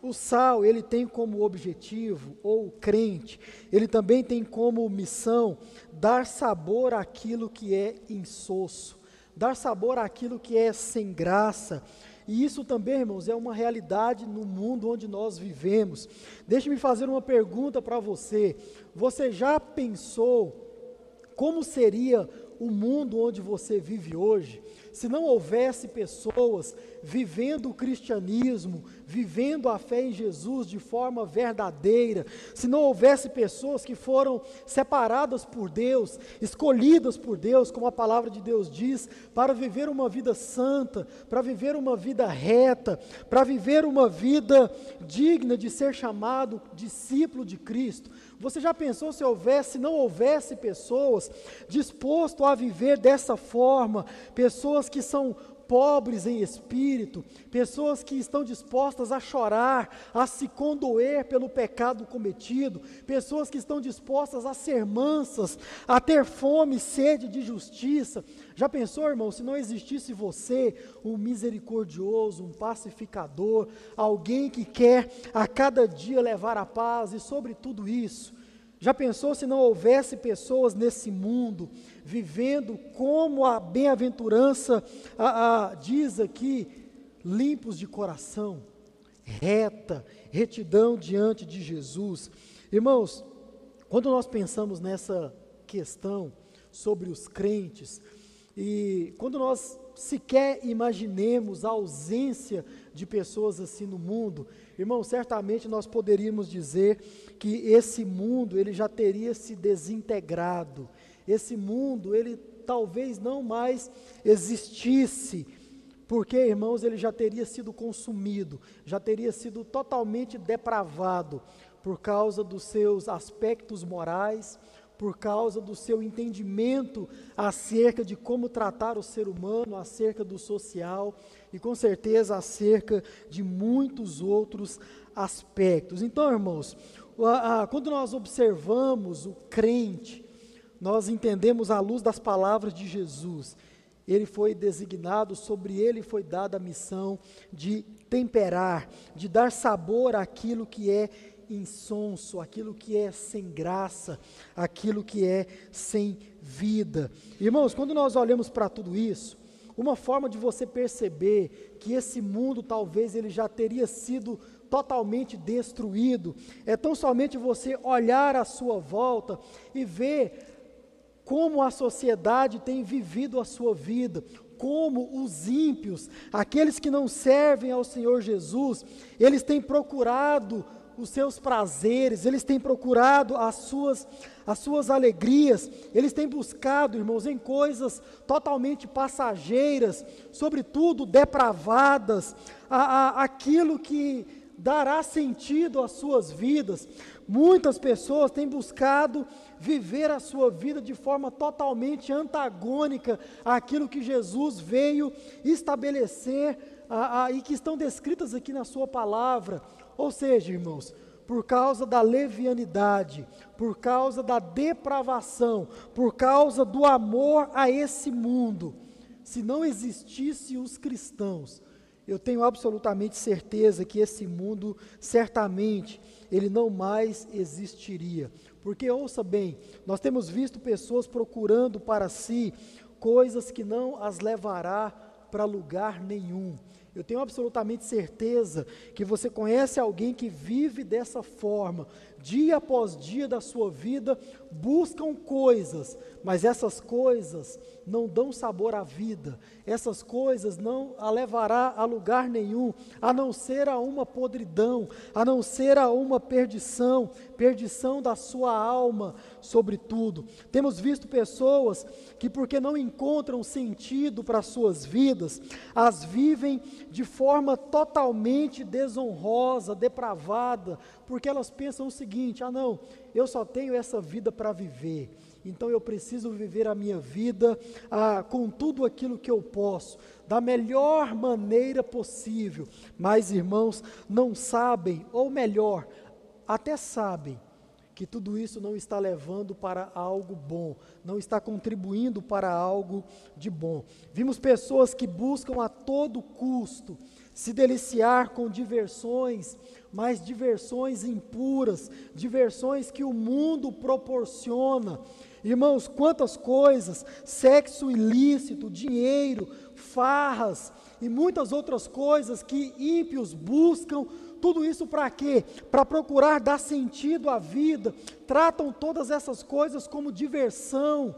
o sal ele tem como objetivo ou crente ele também tem como missão dar sabor àquilo que é insosso, dar sabor àquilo que é sem graça. E isso também, irmãos, é uma realidade no mundo onde nós vivemos. Deixe-me fazer uma pergunta para você. Você já pensou como seria o mundo onde você vive hoje se não houvesse pessoas vivendo o cristianismo, vivendo a fé em Jesus de forma verdadeira, se não houvesse pessoas que foram separadas por Deus, escolhidas por Deus, como a palavra de Deus diz, para viver uma vida santa, para viver uma vida reta, para viver uma vida digna de ser chamado discípulo de Cristo. Você já pensou se houvesse, não houvesse pessoas dispostas a viver dessa forma, pessoas que são pobres em espírito, pessoas que estão dispostas a chorar, a se condoer pelo pecado cometido, pessoas que estão dispostas a ser mansas, a ter fome sede de justiça. Já pensou, irmão, se não existisse você, um misericordioso, um pacificador, alguém que quer a cada dia levar a paz e sobre tudo isso, já pensou se não houvesse pessoas nesse mundo vivendo como a bem-aventurança diz aqui, limpos de coração, reta, retidão diante de Jesus? Irmãos, quando nós pensamos nessa questão sobre os crentes, e quando nós sequer imaginemos a ausência de pessoas assim no mundo, irmão, certamente nós poderíamos dizer que esse mundo ele já teria se desintegrado. Esse mundo ele talvez não mais existisse, porque, irmãos, ele já teria sido consumido, já teria sido totalmente depravado por causa dos seus aspectos morais, por causa do seu entendimento acerca de como tratar o ser humano, acerca do social e com certeza acerca de muitos outros aspectos. Então, irmãos, quando nós observamos o crente, nós entendemos à luz das palavras de Jesus. Ele foi designado, sobre ele foi dada a missão de temperar, de dar sabor àquilo que é insonso, aquilo que é sem graça, aquilo que é sem vida. Irmãos, quando nós olhamos para tudo isso, uma forma de você perceber que esse mundo talvez ele já teria sido totalmente destruído, é tão somente você olhar à sua volta e ver como a sociedade tem vivido a sua vida, como os ímpios, aqueles que não servem ao Senhor Jesus, eles têm procurado os seus prazeres, eles têm procurado as suas, as suas alegrias, eles têm buscado, irmãos, em coisas totalmente passageiras, sobretudo depravadas, a, a, aquilo que dará sentido às suas vidas. Muitas pessoas têm buscado viver a sua vida de forma totalmente antagônica àquilo que Jesus veio estabelecer a, a, e que estão descritas aqui na Sua palavra. Ou seja, irmãos, por causa da levianidade, por causa da depravação, por causa do amor a esse mundo, se não existisse os cristãos, eu tenho absolutamente certeza que esse mundo certamente ele não mais existiria. Porque ouça bem, nós temos visto pessoas procurando para si coisas que não as levará para lugar nenhum. Eu tenho absolutamente certeza que você conhece alguém que vive dessa forma, dia após dia da sua vida, buscam coisas, mas essas coisas não dão sabor à vida, essas coisas não a levará a lugar nenhum, a não ser a uma podridão, a não ser a uma perdição, perdição da sua alma, sobretudo. Temos visto pessoas que, porque não encontram sentido para suas vidas, as vivem de forma totalmente desonrosa, depravada, porque elas pensam o seguinte: ah, não, eu só tenho essa vida para viver então eu preciso viver a minha vida ah, com tudo aquilo que eu posso, da melhor maneira possível. Mas, irmãos, não sabem, ou melhor, até sabem, que tudo isso não está levando para algo bom, não está contribuindo para algo de bom. Vimos pessoas que buscam a todo custo se deliciar com diversões, mas diversões impuras, diversões que o mundo proporciona, Irmãos, quantas coisas, sexo ilícito, dinheiro, farras e muitas outras coisas que ímpios buscam, tudo isso para quê? Para procurar dar sentido à vida, tratam todas essas coisas como diversão.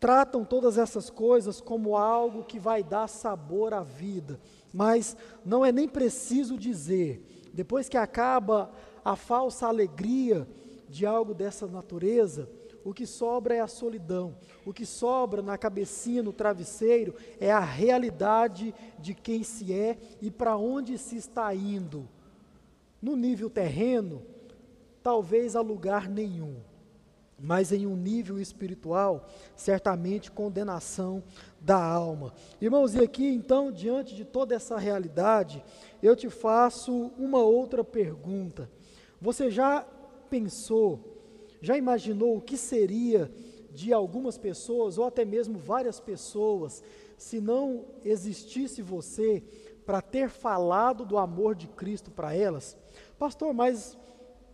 tratam todas essas coisas como algo que vai dar sabor à vida, mas não é nem preciso dizer, depois que acaba a falsa alegria de algo dessa natureza, o que sobra é a solidão, o que sobra na cabecinha, no travesseiro, é a realidade de quem se é e para onde se está indo. No nível terreno, talvez a lugar nenhum mas em um nível espiritual, certamente condenação da alma. Irmãos, e aqui então, diante de toda essa realidade, eu te faço uma outra pergunta. Você já pensou, já imaginou o que seria de algumas pessoas, ou até mesmo várias pessoas, se não existisse você para ter falado do amor de Cristo para elas? Pastor, mas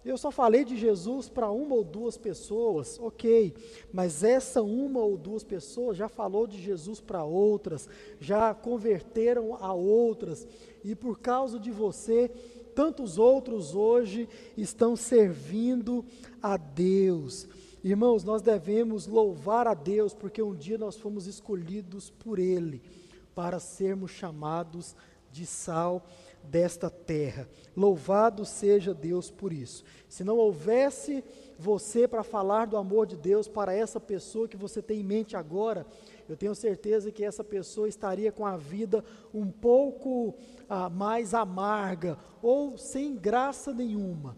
eu só falei de Jesus para uma ou duas pessoas, ok, mas essa uma ou duas pessoas já falou de Jesus para outras, já converteram a outras, e por causa de você, tantos outros hoje estão servindo a Deus. Irmãos, nós devemos louvar a Deus, porque um dia nós fomos escolhidos por Ele para sermos chamados de sal desta terra. Louvado seja Deus por isso. Se não houvesse você para falar do amor de Deus para essa pessoa que você tem em mente agora, eu tenho certeza que essa pessoa estaria com a vida um pouco ah, mais amarga ou sem graça nenhuma.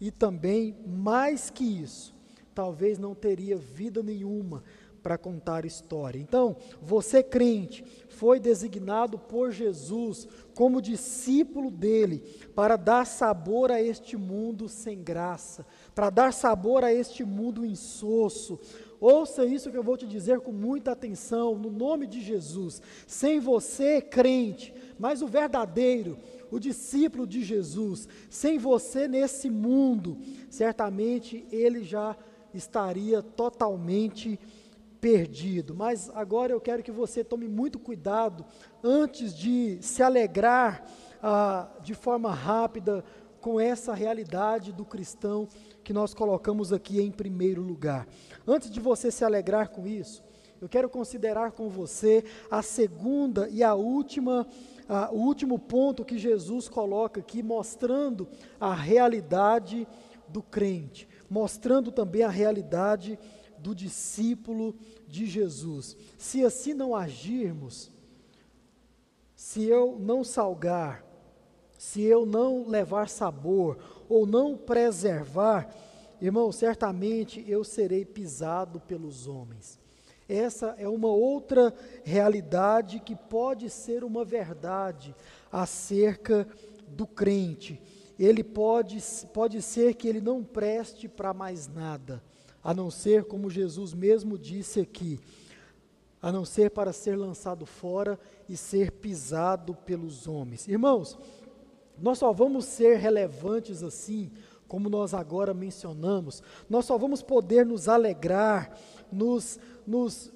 E também, mais que isso, talvez não teria vida nenhuma para contar história. Então, você crente, foi designado por Jesus como discípulo dele para dar sabor a este mundo sem graça, para dar sabor a este mundo insosso. Ouça isso que eu vou te dizer com muita atenção, no nome de Jesus. Sem você, crente, mas o verdadeiro, o discípulo de Jesus, sem você nesse mundo, certamente ele já estaria totalmente perdido. Mas agora eu quero que você tome muito cuidado antes de se alegrar ah, de forma rápida com essa realidade do cristão que nós colocamos aqui em primeiro lugar. Antes de você se alegrar com isso, eu quero considerar com você a segunda e a última, ah, o último ponto que Jesus coloca aqui, mostrando a realidade do crente, mostrando também a realidade do discípulo de Jesus. Se assim não agirmos, se eu não salgar, se eu não levar sabor ou não preservar, irmão, certamente eu serei pisado pelos homens. Essa é uma outra realidade que pode ser uma verdade acerca do crente. Ele pode, pode ser que ele não preste para mais nada a não ser, como Jesus mesmo disse aqui, a não ser para ser lançado fora e ser pisado pelos homens. Irmãos, nós só vamos ser relevantes assim, como nós agora mencionamos, nós só vamos poder nos alegrar, nos, nos,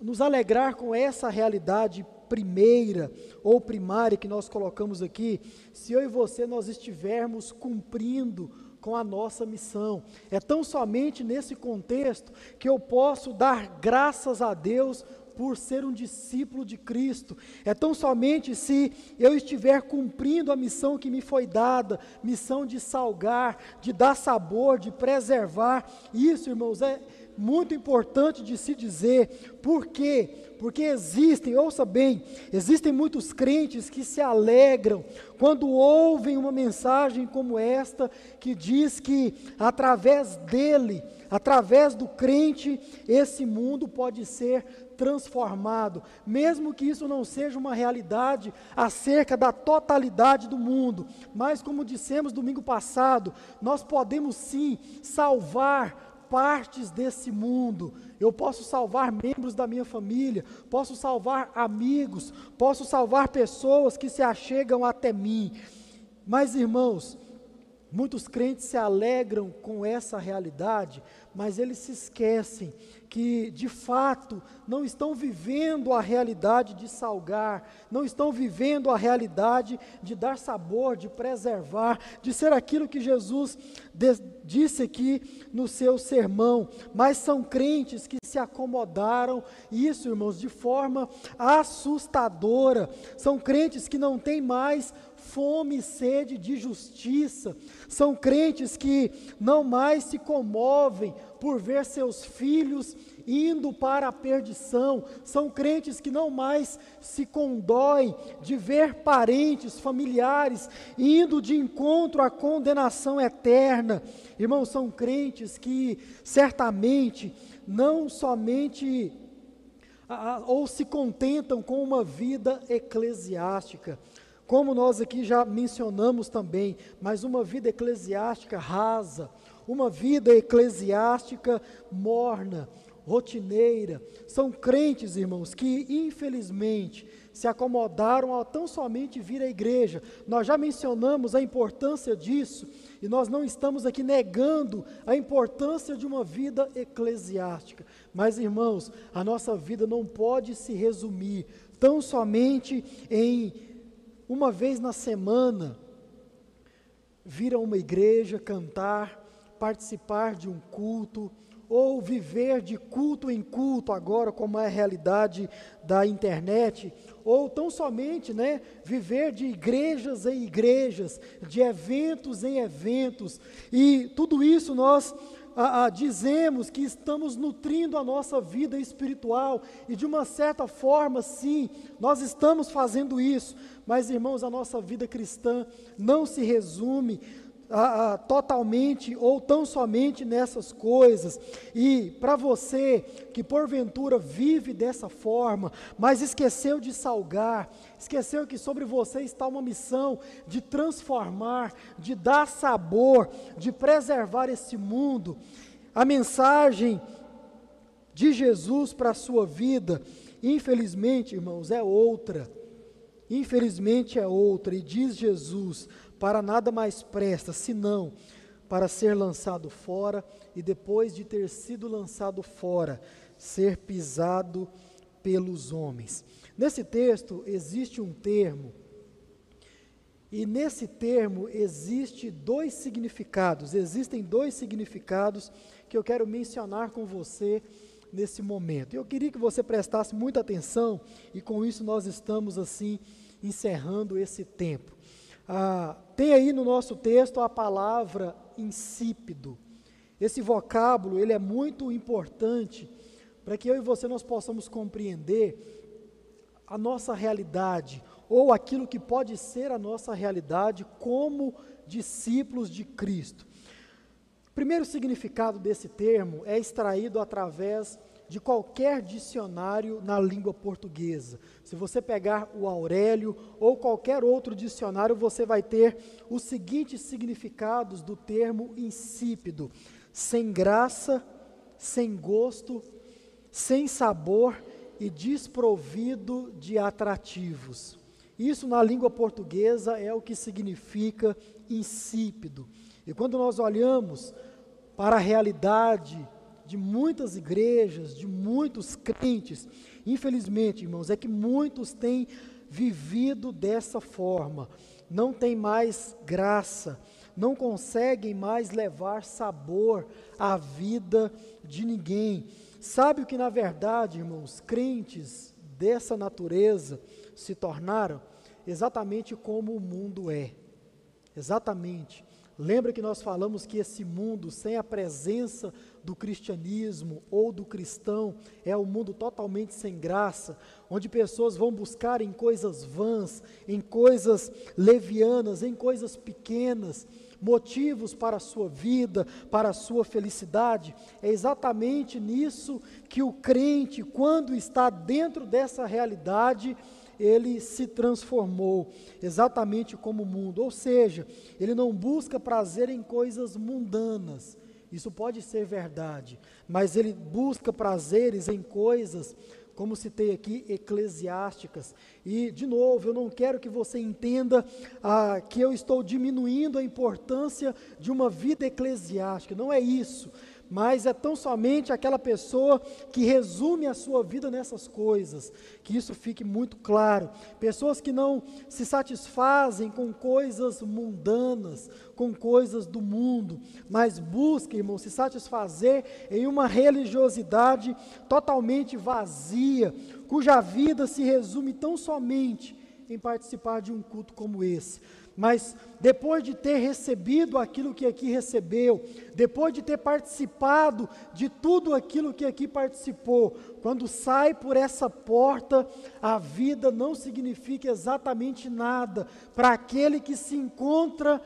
nos alegrar com essa realidade primeira ou primária que nós colocamos aqui, se eu e você nós estivermos cumprindo com a nossa missão. É tão somente nesse contexto que eu posso dar graças a Deus por ser um discípulo de Cristo. É tão somente se eu estiver cumprindo a missão que me foi dada, missão de salgar, de dar sabor, de preservar. Isso, irmãos, é muito importante de se dizer. Por quê? Porque existem, ouça bem, existem muitos crentes que se alegram quando ouvem uma mensagem como esta, que diz que através dele, através do crente, esse mundo pode ser transformado, mesmo que isso não seja uma realidade acerca da totalidade do mundo, mas como dissemos domingo passado, nós podemos sim salvar partes desse mundo. Eu posso salvar membros da minha família, posso salvar amigos, posso salvar pessoas que se achegam até mim. Mas, irmãos, muitos crentes se alegram com essa realidade, mas eles se esquecem que de fato não estão vivendo a realidade de salgar, não estão vivendo a realidade de dar sabor, de preservar, de ser aquilo que Jesus disse aqui no seu sermão, mas são crentes que se acomodaram, isso, irmãos, de forma assustadora. São crentes que não têm mais fome e sede de justiça. São crentes que não mais se comovem por ver seus filhos indo para a perdição. São crentes que não mais se condoem de ver parentes, familiares indo de encontro à condenação eterna. Irmãos, são crentes que certamente não somente ou se contentam com uma vida eclesiástica, como nós aqui já mencionamos também, mas uma vida eclesiástica rasa, uma vida eclesiástica morna, rotineira. São crentes, irmãos, que infelizmente se acomodaram a tão somente vir à igreja. Nós já mencionamos a importância disso e nós não estamos aqui negando a importância de uma vida eclesiástica. Mas, irmãos, a nossa vida não pode se resumir tão somente em uma vez na semana, vir a uma igreja, cantar, participar de um culto, ou viver de culto em culto agora, como é a realidade da internet, ou tão somente, né, viver de igrejas em igrejas, de eventos em eventos, e tudo isso nós ah, ah, dizemos que estamos nutrindo a nossa vida espiritual, e de uma certa forma, sim, nós estamos fazendo isso, mas irmãos, a nossa vida cristã não se resume ah, totalmente ou tão somente nessas coisas. E para você que porventura vive dessa forma, mas esqueceu de salgar, esqueceu que sobre você está uma missão de transformar, de dar sabor, de preservar esse mundo, a mensagem de Jesus para a sua vida, infelizmente, irmãos, é outra. Infelizmente é outra, e diz Jesus: para nada mais presta, senão para ser lançado fora e depois de ter sido lançado fora, ser pisado pelos homens. Nesse texto existe um termo, e nesse termo existe dois significados, existem dois significados que eu quero mencionar com você nesse momento. Eu queria que você prestasse muita atenção e com isso nós estamos assim encerrando esse tempo. Ah, tem aí no nosso texto a palavra insípido. Esse vocábulo ele é muito importante para que eu e você nós possamos compreender a nossa realidade ou aquilo que pode ser a nossa realidade como discípulos de Cristo. O primeiro significado desse termo é extraído através de qualquer dicionário na língua portuguesa. Se você pegar o Aurélio ou qualquer outro dicionário, você vai ter os seguintes significados do termo insípido: sem graça, sem gosto, sem sabor e desprovido de atrativos. Isso na língua portuguesa é o que significa insípido. E quando nós olhamos para a realidade de muitas igrejas, de muitos crentes, infelizmente, irmãos, é que muitos têm vivido dessa forma, não tem mais graça, não conseguem mais levar sabor à vida de ninguém. Sabe o que, na verdade, irmãos, crentes dessa natureza se tornaram? Exatamente como o mundo é. Exatamente. Lembra que nós falamos que esse mundo, sem a presença do cristianismo ou do cristão, é um mundo totalmente sem graça, onde pessoas vão buscar em coisas vãs, em coisas levianas, em coisas pequenas, motivos para a sua vida, para a sua felicidade. É exatamente nisso que o crente, quando está dentro dessa realidade, ele se transformou exatamente como o mundo, ou seja, ele não busca prazer em coisas mundanas. Isso pode ser verdade, mas ele busca prazeres em coisas, como citei aqui, eclesiásticas. E, de novo, eu não quero que você entenda ah, que eu estou diminuindo a importância de uma vida eclesiástica, não é isso mas é tão somente aquela pessoa que resume a sua vida nessas coisas, que isso fique muito claro. Pessoas que não se satisfazem com coisas mundanas, com coisas do mundo, mas buscam, irmão, se satisfazer em uma religiosidade totalmente vazia, cuja vida se resume tão somente em participar de um culto como esse. Mas depois de ter recebido aquilo que aqui recebeu, depois de ter participado de tudo aquilo que aqui participou, quando sai por essa porta, a vida não significa exatamente nada para aquele que se encontra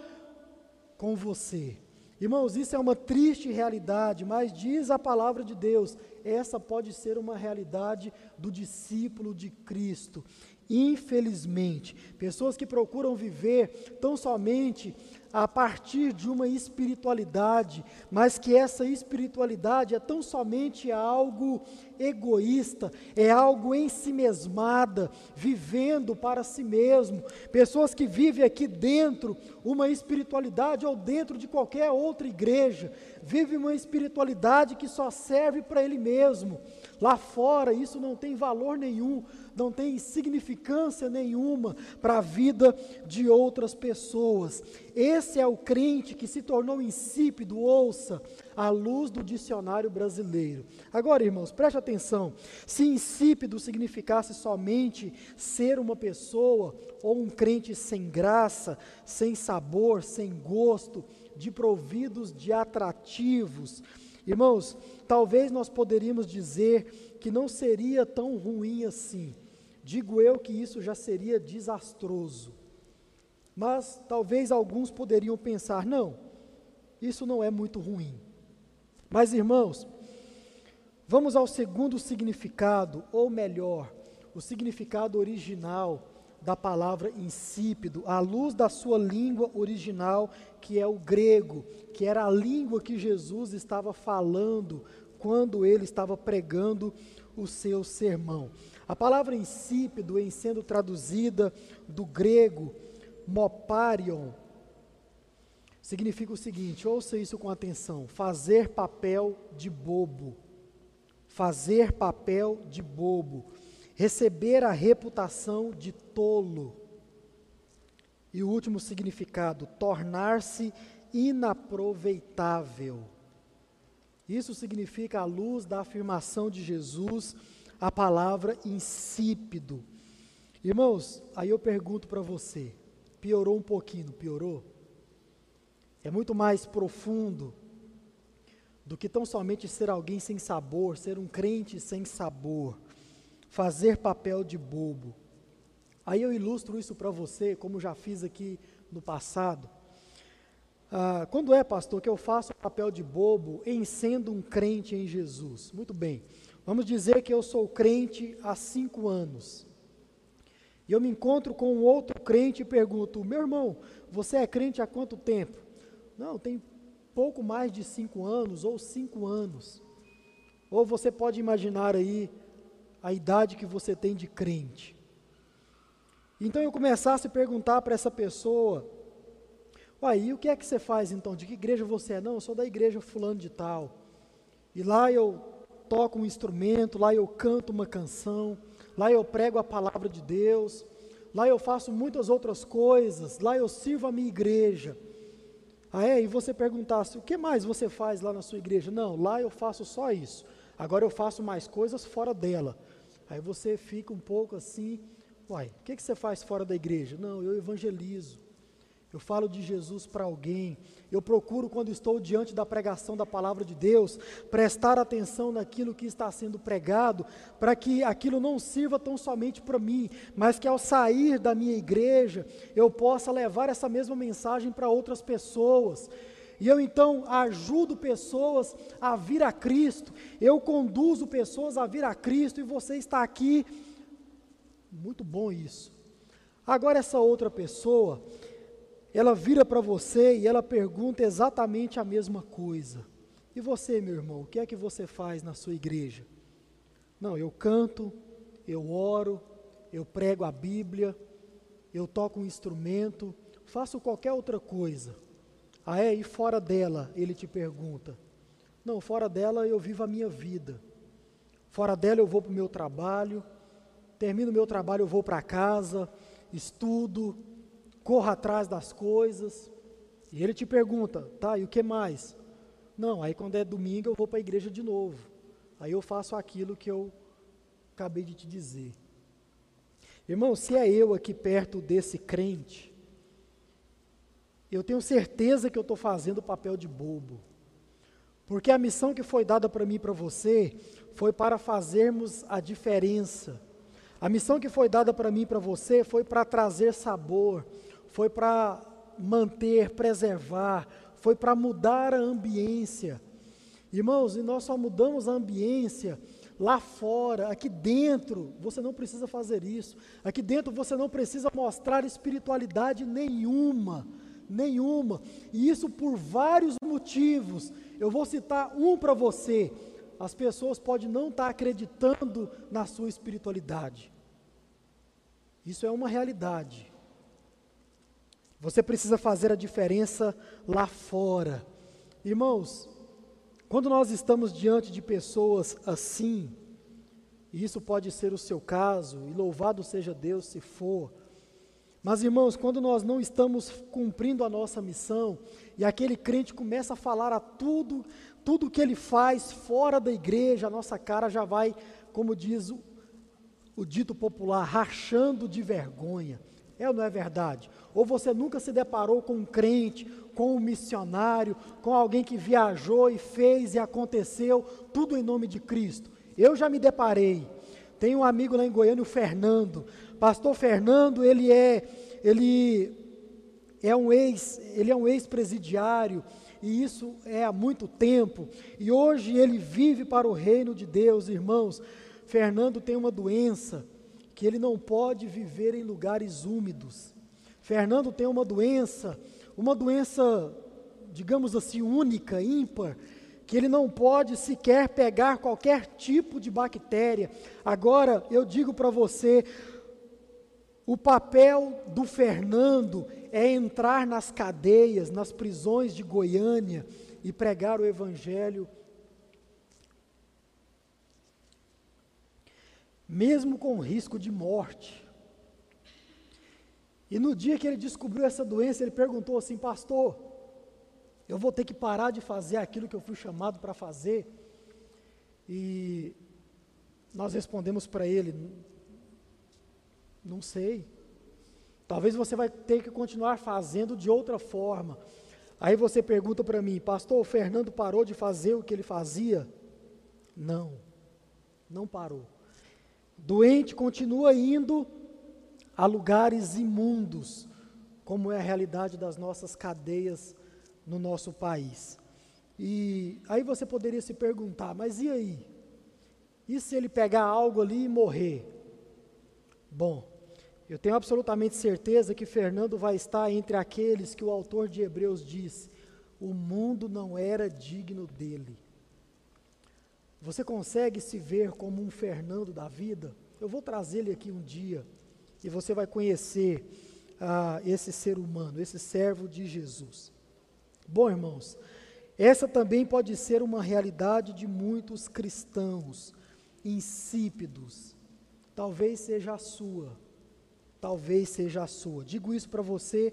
com você. Irmãos, isso é uma triste realidade, mas diz a palavra de Deus, essa pode ser uma realidade do discípulo de Cristo. Infelizmente, pessoas que procuram viver tão somente a partir de uma espiritualidade, mas que essa espiritualidade é tão somente algo egoísta, é algo em si mesmada, vivendo para si mesmo. Pessoas que vivem aqui dentro uma espiritualidade ou dentro de qualquer outra igreja, vivem uma espiritualidade que só serve para ele mesmo. Lá fora isso não tem valor nenhum, não tem significância nenhuma para a vida de outras pessoas. Esse é o crente que se tornou insípido, ouça, à luz do dicionário brasileiro. Agora, irmãos, preste atenção: se insípido significasse somente ser uma pessoa ou um crente sem graça, sem sabor, sem gosto, de providos de atrativos, irmãos, talvez nós poderíamos dizer que não seria tão ruim assim. Digo eu que isso já seria desastroso. Mas talvez alguns poderiam pensar: não, isso não é muito ruim. Mas irmãos, vamos ao segundo significado, ou melhor, o significado original da palavra insípido, à luz da sua língua original, que é o grego, que era a língua que Jesus estava falando quando ele estava pregando o seu sermão. A palavra insípido, em sendo traduzida do grego moparion, significa o seguinte: ouça isso com atenção: fazer papel de bobo. Fazer papel de bobo. Receber a reputação de tolo. E o último significado: tornar-se inaproveitável. Isso significa, à luz da afirmação de Jesus, a palavra insípido. Irmãos, aí eu pergunto para você: piorou um pouquinho, piorou? É muito mais profundo do que tão somente ser alguém sem sabor, ser um crente sem sabor, fazer papel de bobo. Aí eu ilustro isso para você, como já fiz aqui no passado. Ah, quando é, pastor, que eu faço papel de bobo em sendo um crente em Jesus? Muito bem. Vamos dizer que eu sou crente há cinco anos. E eu me encontro com um outro crente e pergunto: meu irmão, você é crente há quanto tempo? Não, tem pouco mais de cinco anos ou cinco anos. Ou você pode imaginar aí a idade que você tem de crente. Então eu começasse a perguntar para essa pessoa: Uai, o que é que você faz então? De que igreja você é? Não, eu sou da igreja fulano de tal. E lá eu toco um instrumento, lá eu canto uma canção, lá eu prego a palavra de Deus, lá eu faço muitas outras coisas, lá eu sirvo a minha igreja. Ah, é? E você perguntasse, o que mais você faz lá na sua igreja? Não, lá eu faço só isso. Agora eu faço mais coisas fora dela. Aí você fica um pouco assim, uai, o que, que você faz fora da igreja? Não, eu evangelizo eu falo de Jesus para alguém, eu procuro, quando estou diante da pregação da palavra de Deus, prestar atenção naquilo que está sendo pregado, para que aquilo não sirva tão somente para mim, mas que ao sair da minha igreja, eu possa levar essa mesma mensagem para outras pessoas. E eu então ajudo pessoas a vir a Cristo, eu conduzo pessoas a vir a Cristo, e você está aqui. Muito bom isso. Agora, essa outra pessoa, ela vira para você e ela pergunta exatamente a mesma coisa. E você, meu irmão, o que é que você faz na sua igreja? Não, eu canto, eu oro, eu prego a Bíblia, eu toco um instrumento, faço qualquer outra coisa. Ah, é? E fora dela, ele te pergunta: Não, fora dela eu vivo a minha vida. Fora dela eu vou para o meu trabalho, termino o meu trabalho, eu vou para casa, estudo, corro atrás das coisas. E ele te pergunta, tá, e o que mais? Não, aí quando é domingo eu vou para a igreja de novo. Aí eu faço aquilo que eu acabei de te dizer. Irmão, se é eu aqui perto desse crente, eu tenho certeza que eu estou fazendo o papel de bobo. Porque a missão que foi dada para mim e para você foi para fazermos a diferença. A missão que foi dada para mim e para você foi para trazer sabor, foi para manter, preservar, foi para mudar a ambiência. Irmãos, e nós só mudamos a ambiência lá fora, aqui dentro, você não precisa fazer isso. Aqui dentro você não precisa mostrar espiritualidade nenhuma nenhuma. E isso por vários motivos. Eu vou citar um para você. As pessoas podem não estar tá acreditando na sua espiritualidade. Isso é uma realidade. Você precisa fazer a diferença lá fora. Irmãos, quando nós estamos diante de pessoas assim, e isso pode ser o seu caso, e louvado seja Deus se for, mas, irmãos, quando nós não estamos cumprindo a nossa missão, e aquele crente começa a falar a tudo, tudo que ele faz fora da igreja, a nossa cara já vai, como diz o, o dito popular, rachando de vergonha. É ou não é verdade? Ou você nunca se deparou com um crente, com um missionário, com alguém que viajou e fez e aconteceu, tudo em nome de Cristo. Eu já me deparei. Tem um amigo lá em Goiânia, o Fernando. Pastor Fernando, ele é ele é um ex, ele é um ex-presidiário e isso é há muito tempo. E hoje ele vive para o reino de Deus, irmãos. Fernando tem uma doença que ele não pode viver em lugares úmidos. Fernando tem uma doença, uma doença, digamos assim, única, ímpar, que ele não pode sequer pegar qualquer tipo de bactéria. Agora, eu digo para você, o papel do Fernando é entrar nas cadeias, nas prisões de Goiânia e pregar o Evangelho, mesmo com risco de morte. E no dia que ele descobriu essa doença, ele perguntou assim: Pastor, eu vou ter que parar de fazer aquilo que eu fui chamado para fazer? E nós respondemos para ele: não sei. Talvez você vai ter que continuar fazendo de outra forma. Aí você pergunta para mim, pastor, o Fernando parou de fazer o que ele fazia? Não, não parou. Doente continua indo a lugares imundos, como é a realidade das nossas cadeias no nosso país. E aí você poderia se perguntar, mas e aí? E se ele pegar algo ali e morrer? Bom, eu tenho absolutamente certeza que Fernando vai estar entre aqueles que o autor de Hebreus diz: o mundo não era digno dele. Você consegue se ver como um Fernando da vida? Eu vou trazer ele aqui um dia e você vai conhecer ah, esse ser humano, esse servo de Jesus. Bom, irmãos, essa também pode ser uma realidade de muitos cristãos insípidos. Talvez seja a sua talvez seja a sua. Digo isso para você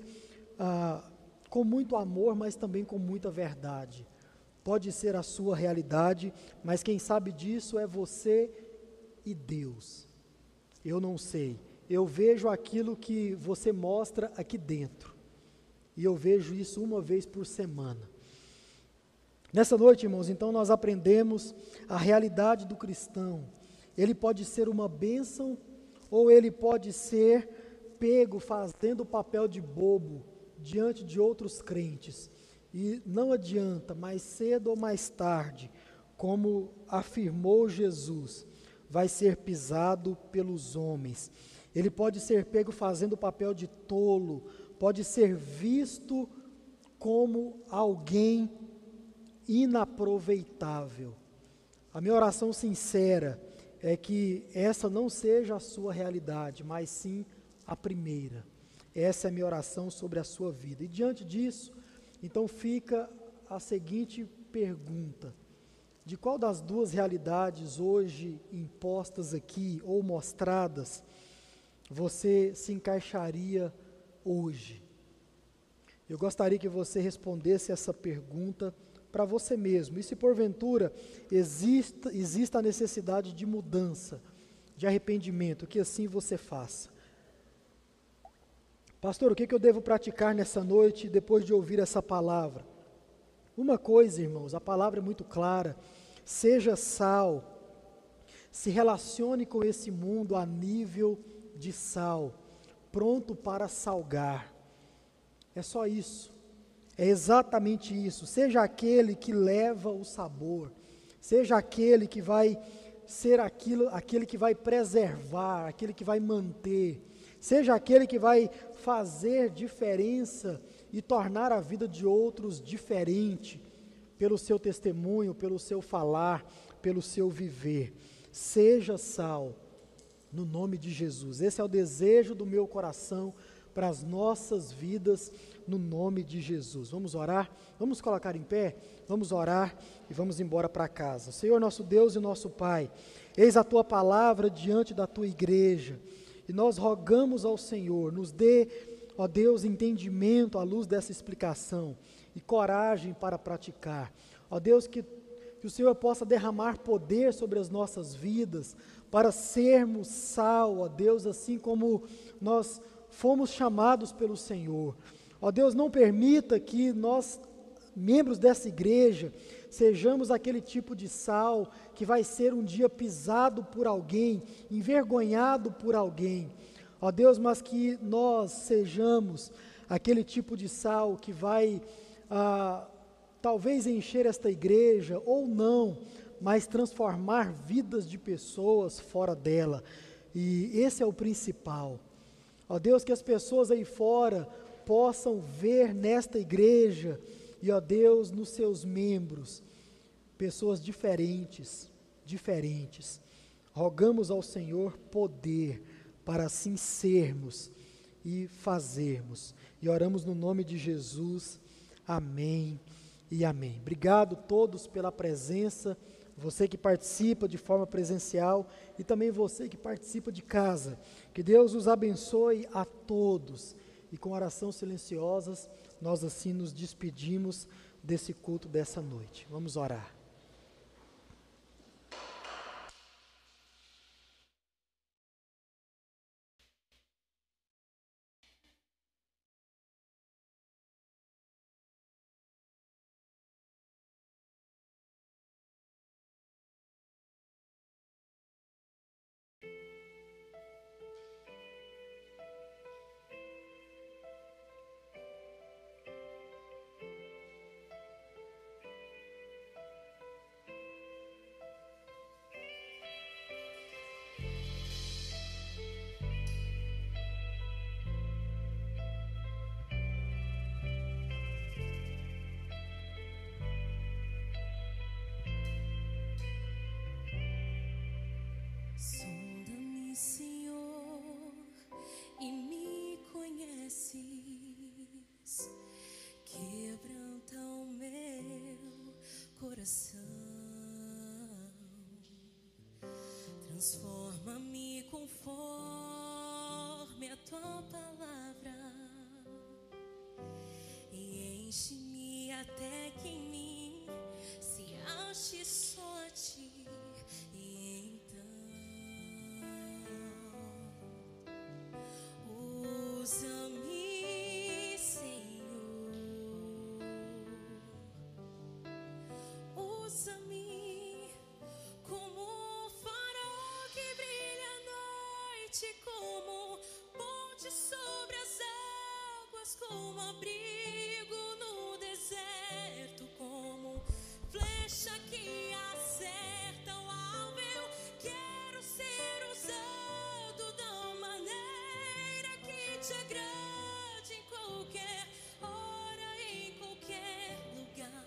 ah, com muito amor, mas também com muita verdade. Pode ser a sua realidade, mas quem sabe disso é você e Deus. Eu não sei. Eu vejo aquilo que você mostra aqui dentro. E eu vejo isso uma vez por semana. Nessa noite, irmãos, então nós aprendemos a realidade do cristão. Ele pode ser uma bênção ou ele pode ser pego fazendo o papel de bobo diante de outros crentes. E não adianta, mais cedo ou mais tarde, como afirmou Jesus, vai ser pisado pelos homens. Ele pode ser pego fazendo o papel de tolo, pode ser visto como alguém inaproveitável. A minha oração sincera é que essa não seja a sua realidade, mas sim a primeira. Essa é a minha oração sobre a sua vida. E diante disso, então fica a seguinte pergunta: de qual das duas realidades hoje impostas aqui ou mostradas você se encaixaria hoje? Eu gostaria que você respondesse essa pergunta para você mesmo. E se porventura exista, exista a necessidade de mudança, de arrependimento, que assim você faça. Pastor, o que, que eu devo praticar nessa noite depois de ouvir essa palavra? Uma coisa, irmãos, a palavra é muito clara: seja sal, se relacione com esse mundo a nível de sal, pronto para salgar. É só isso. É exatamente isso. Seja aquele que leva o sabor, seja aquele que vai ser aquilo, aquele que vai preservar, aquele que vai manter, seja aquele que vai fazer diferença e tornar a vida de outros diferente pelo seu testemunho, pelo seu falar, pelo seu viver. Seja sal, no nome de Jesus. Esse é o desejo do meu coração para as nossas vidas no nome de Jesus. Vamos orar? Vamos colocar em pé? Vamos orar e vamos embora para casa. Senhor nosso Deus e nosso Pai, eis a tua palavra diante da tua igreja e nós rogamos ao Senhor, nos dê, ó Deus, entendimento à luz dessa explicação e coragem para praticar. Ó Deus, que, que o Senhor possa derramar poder sobre as nossas vidas para sermos sal, ó Deus, assim como nós fomos chamados pelo Senhor. Ó Deus, não permita que nós, membros dessa igreja, sejamos aquele tipo de sal que vai ser um dia pisado por alguém, envergonhado por alguém. Ó Deus, mas que nós sejamos aquele tipo de sal que vai ah, talvez encher esta igreja ou não, mas transformar vidas de pessoas fora dela. E esse é o principal. Ó Deus, que as pessoas aí fora possam ver nesta igreja e, ó Deus, nos seus membros, pessoas diferentes, diferentes. Rogamos ao Senhor poder para assim sermos e fazermos. E oramos no nome de Jesus. Amém e amém. Obrigado todos pela presença você que participa de forma presencial e também você que participa de casa. Que Deus os abençoe a todos. E com oração silenciosas, nós assim nos despedimos desse culto dessa noite. Vamos orar. Transforma-me conforme a tua palavra e enche-me que te agrade em qualquer hora, em qualquer lugar.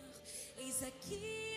Eis aqui.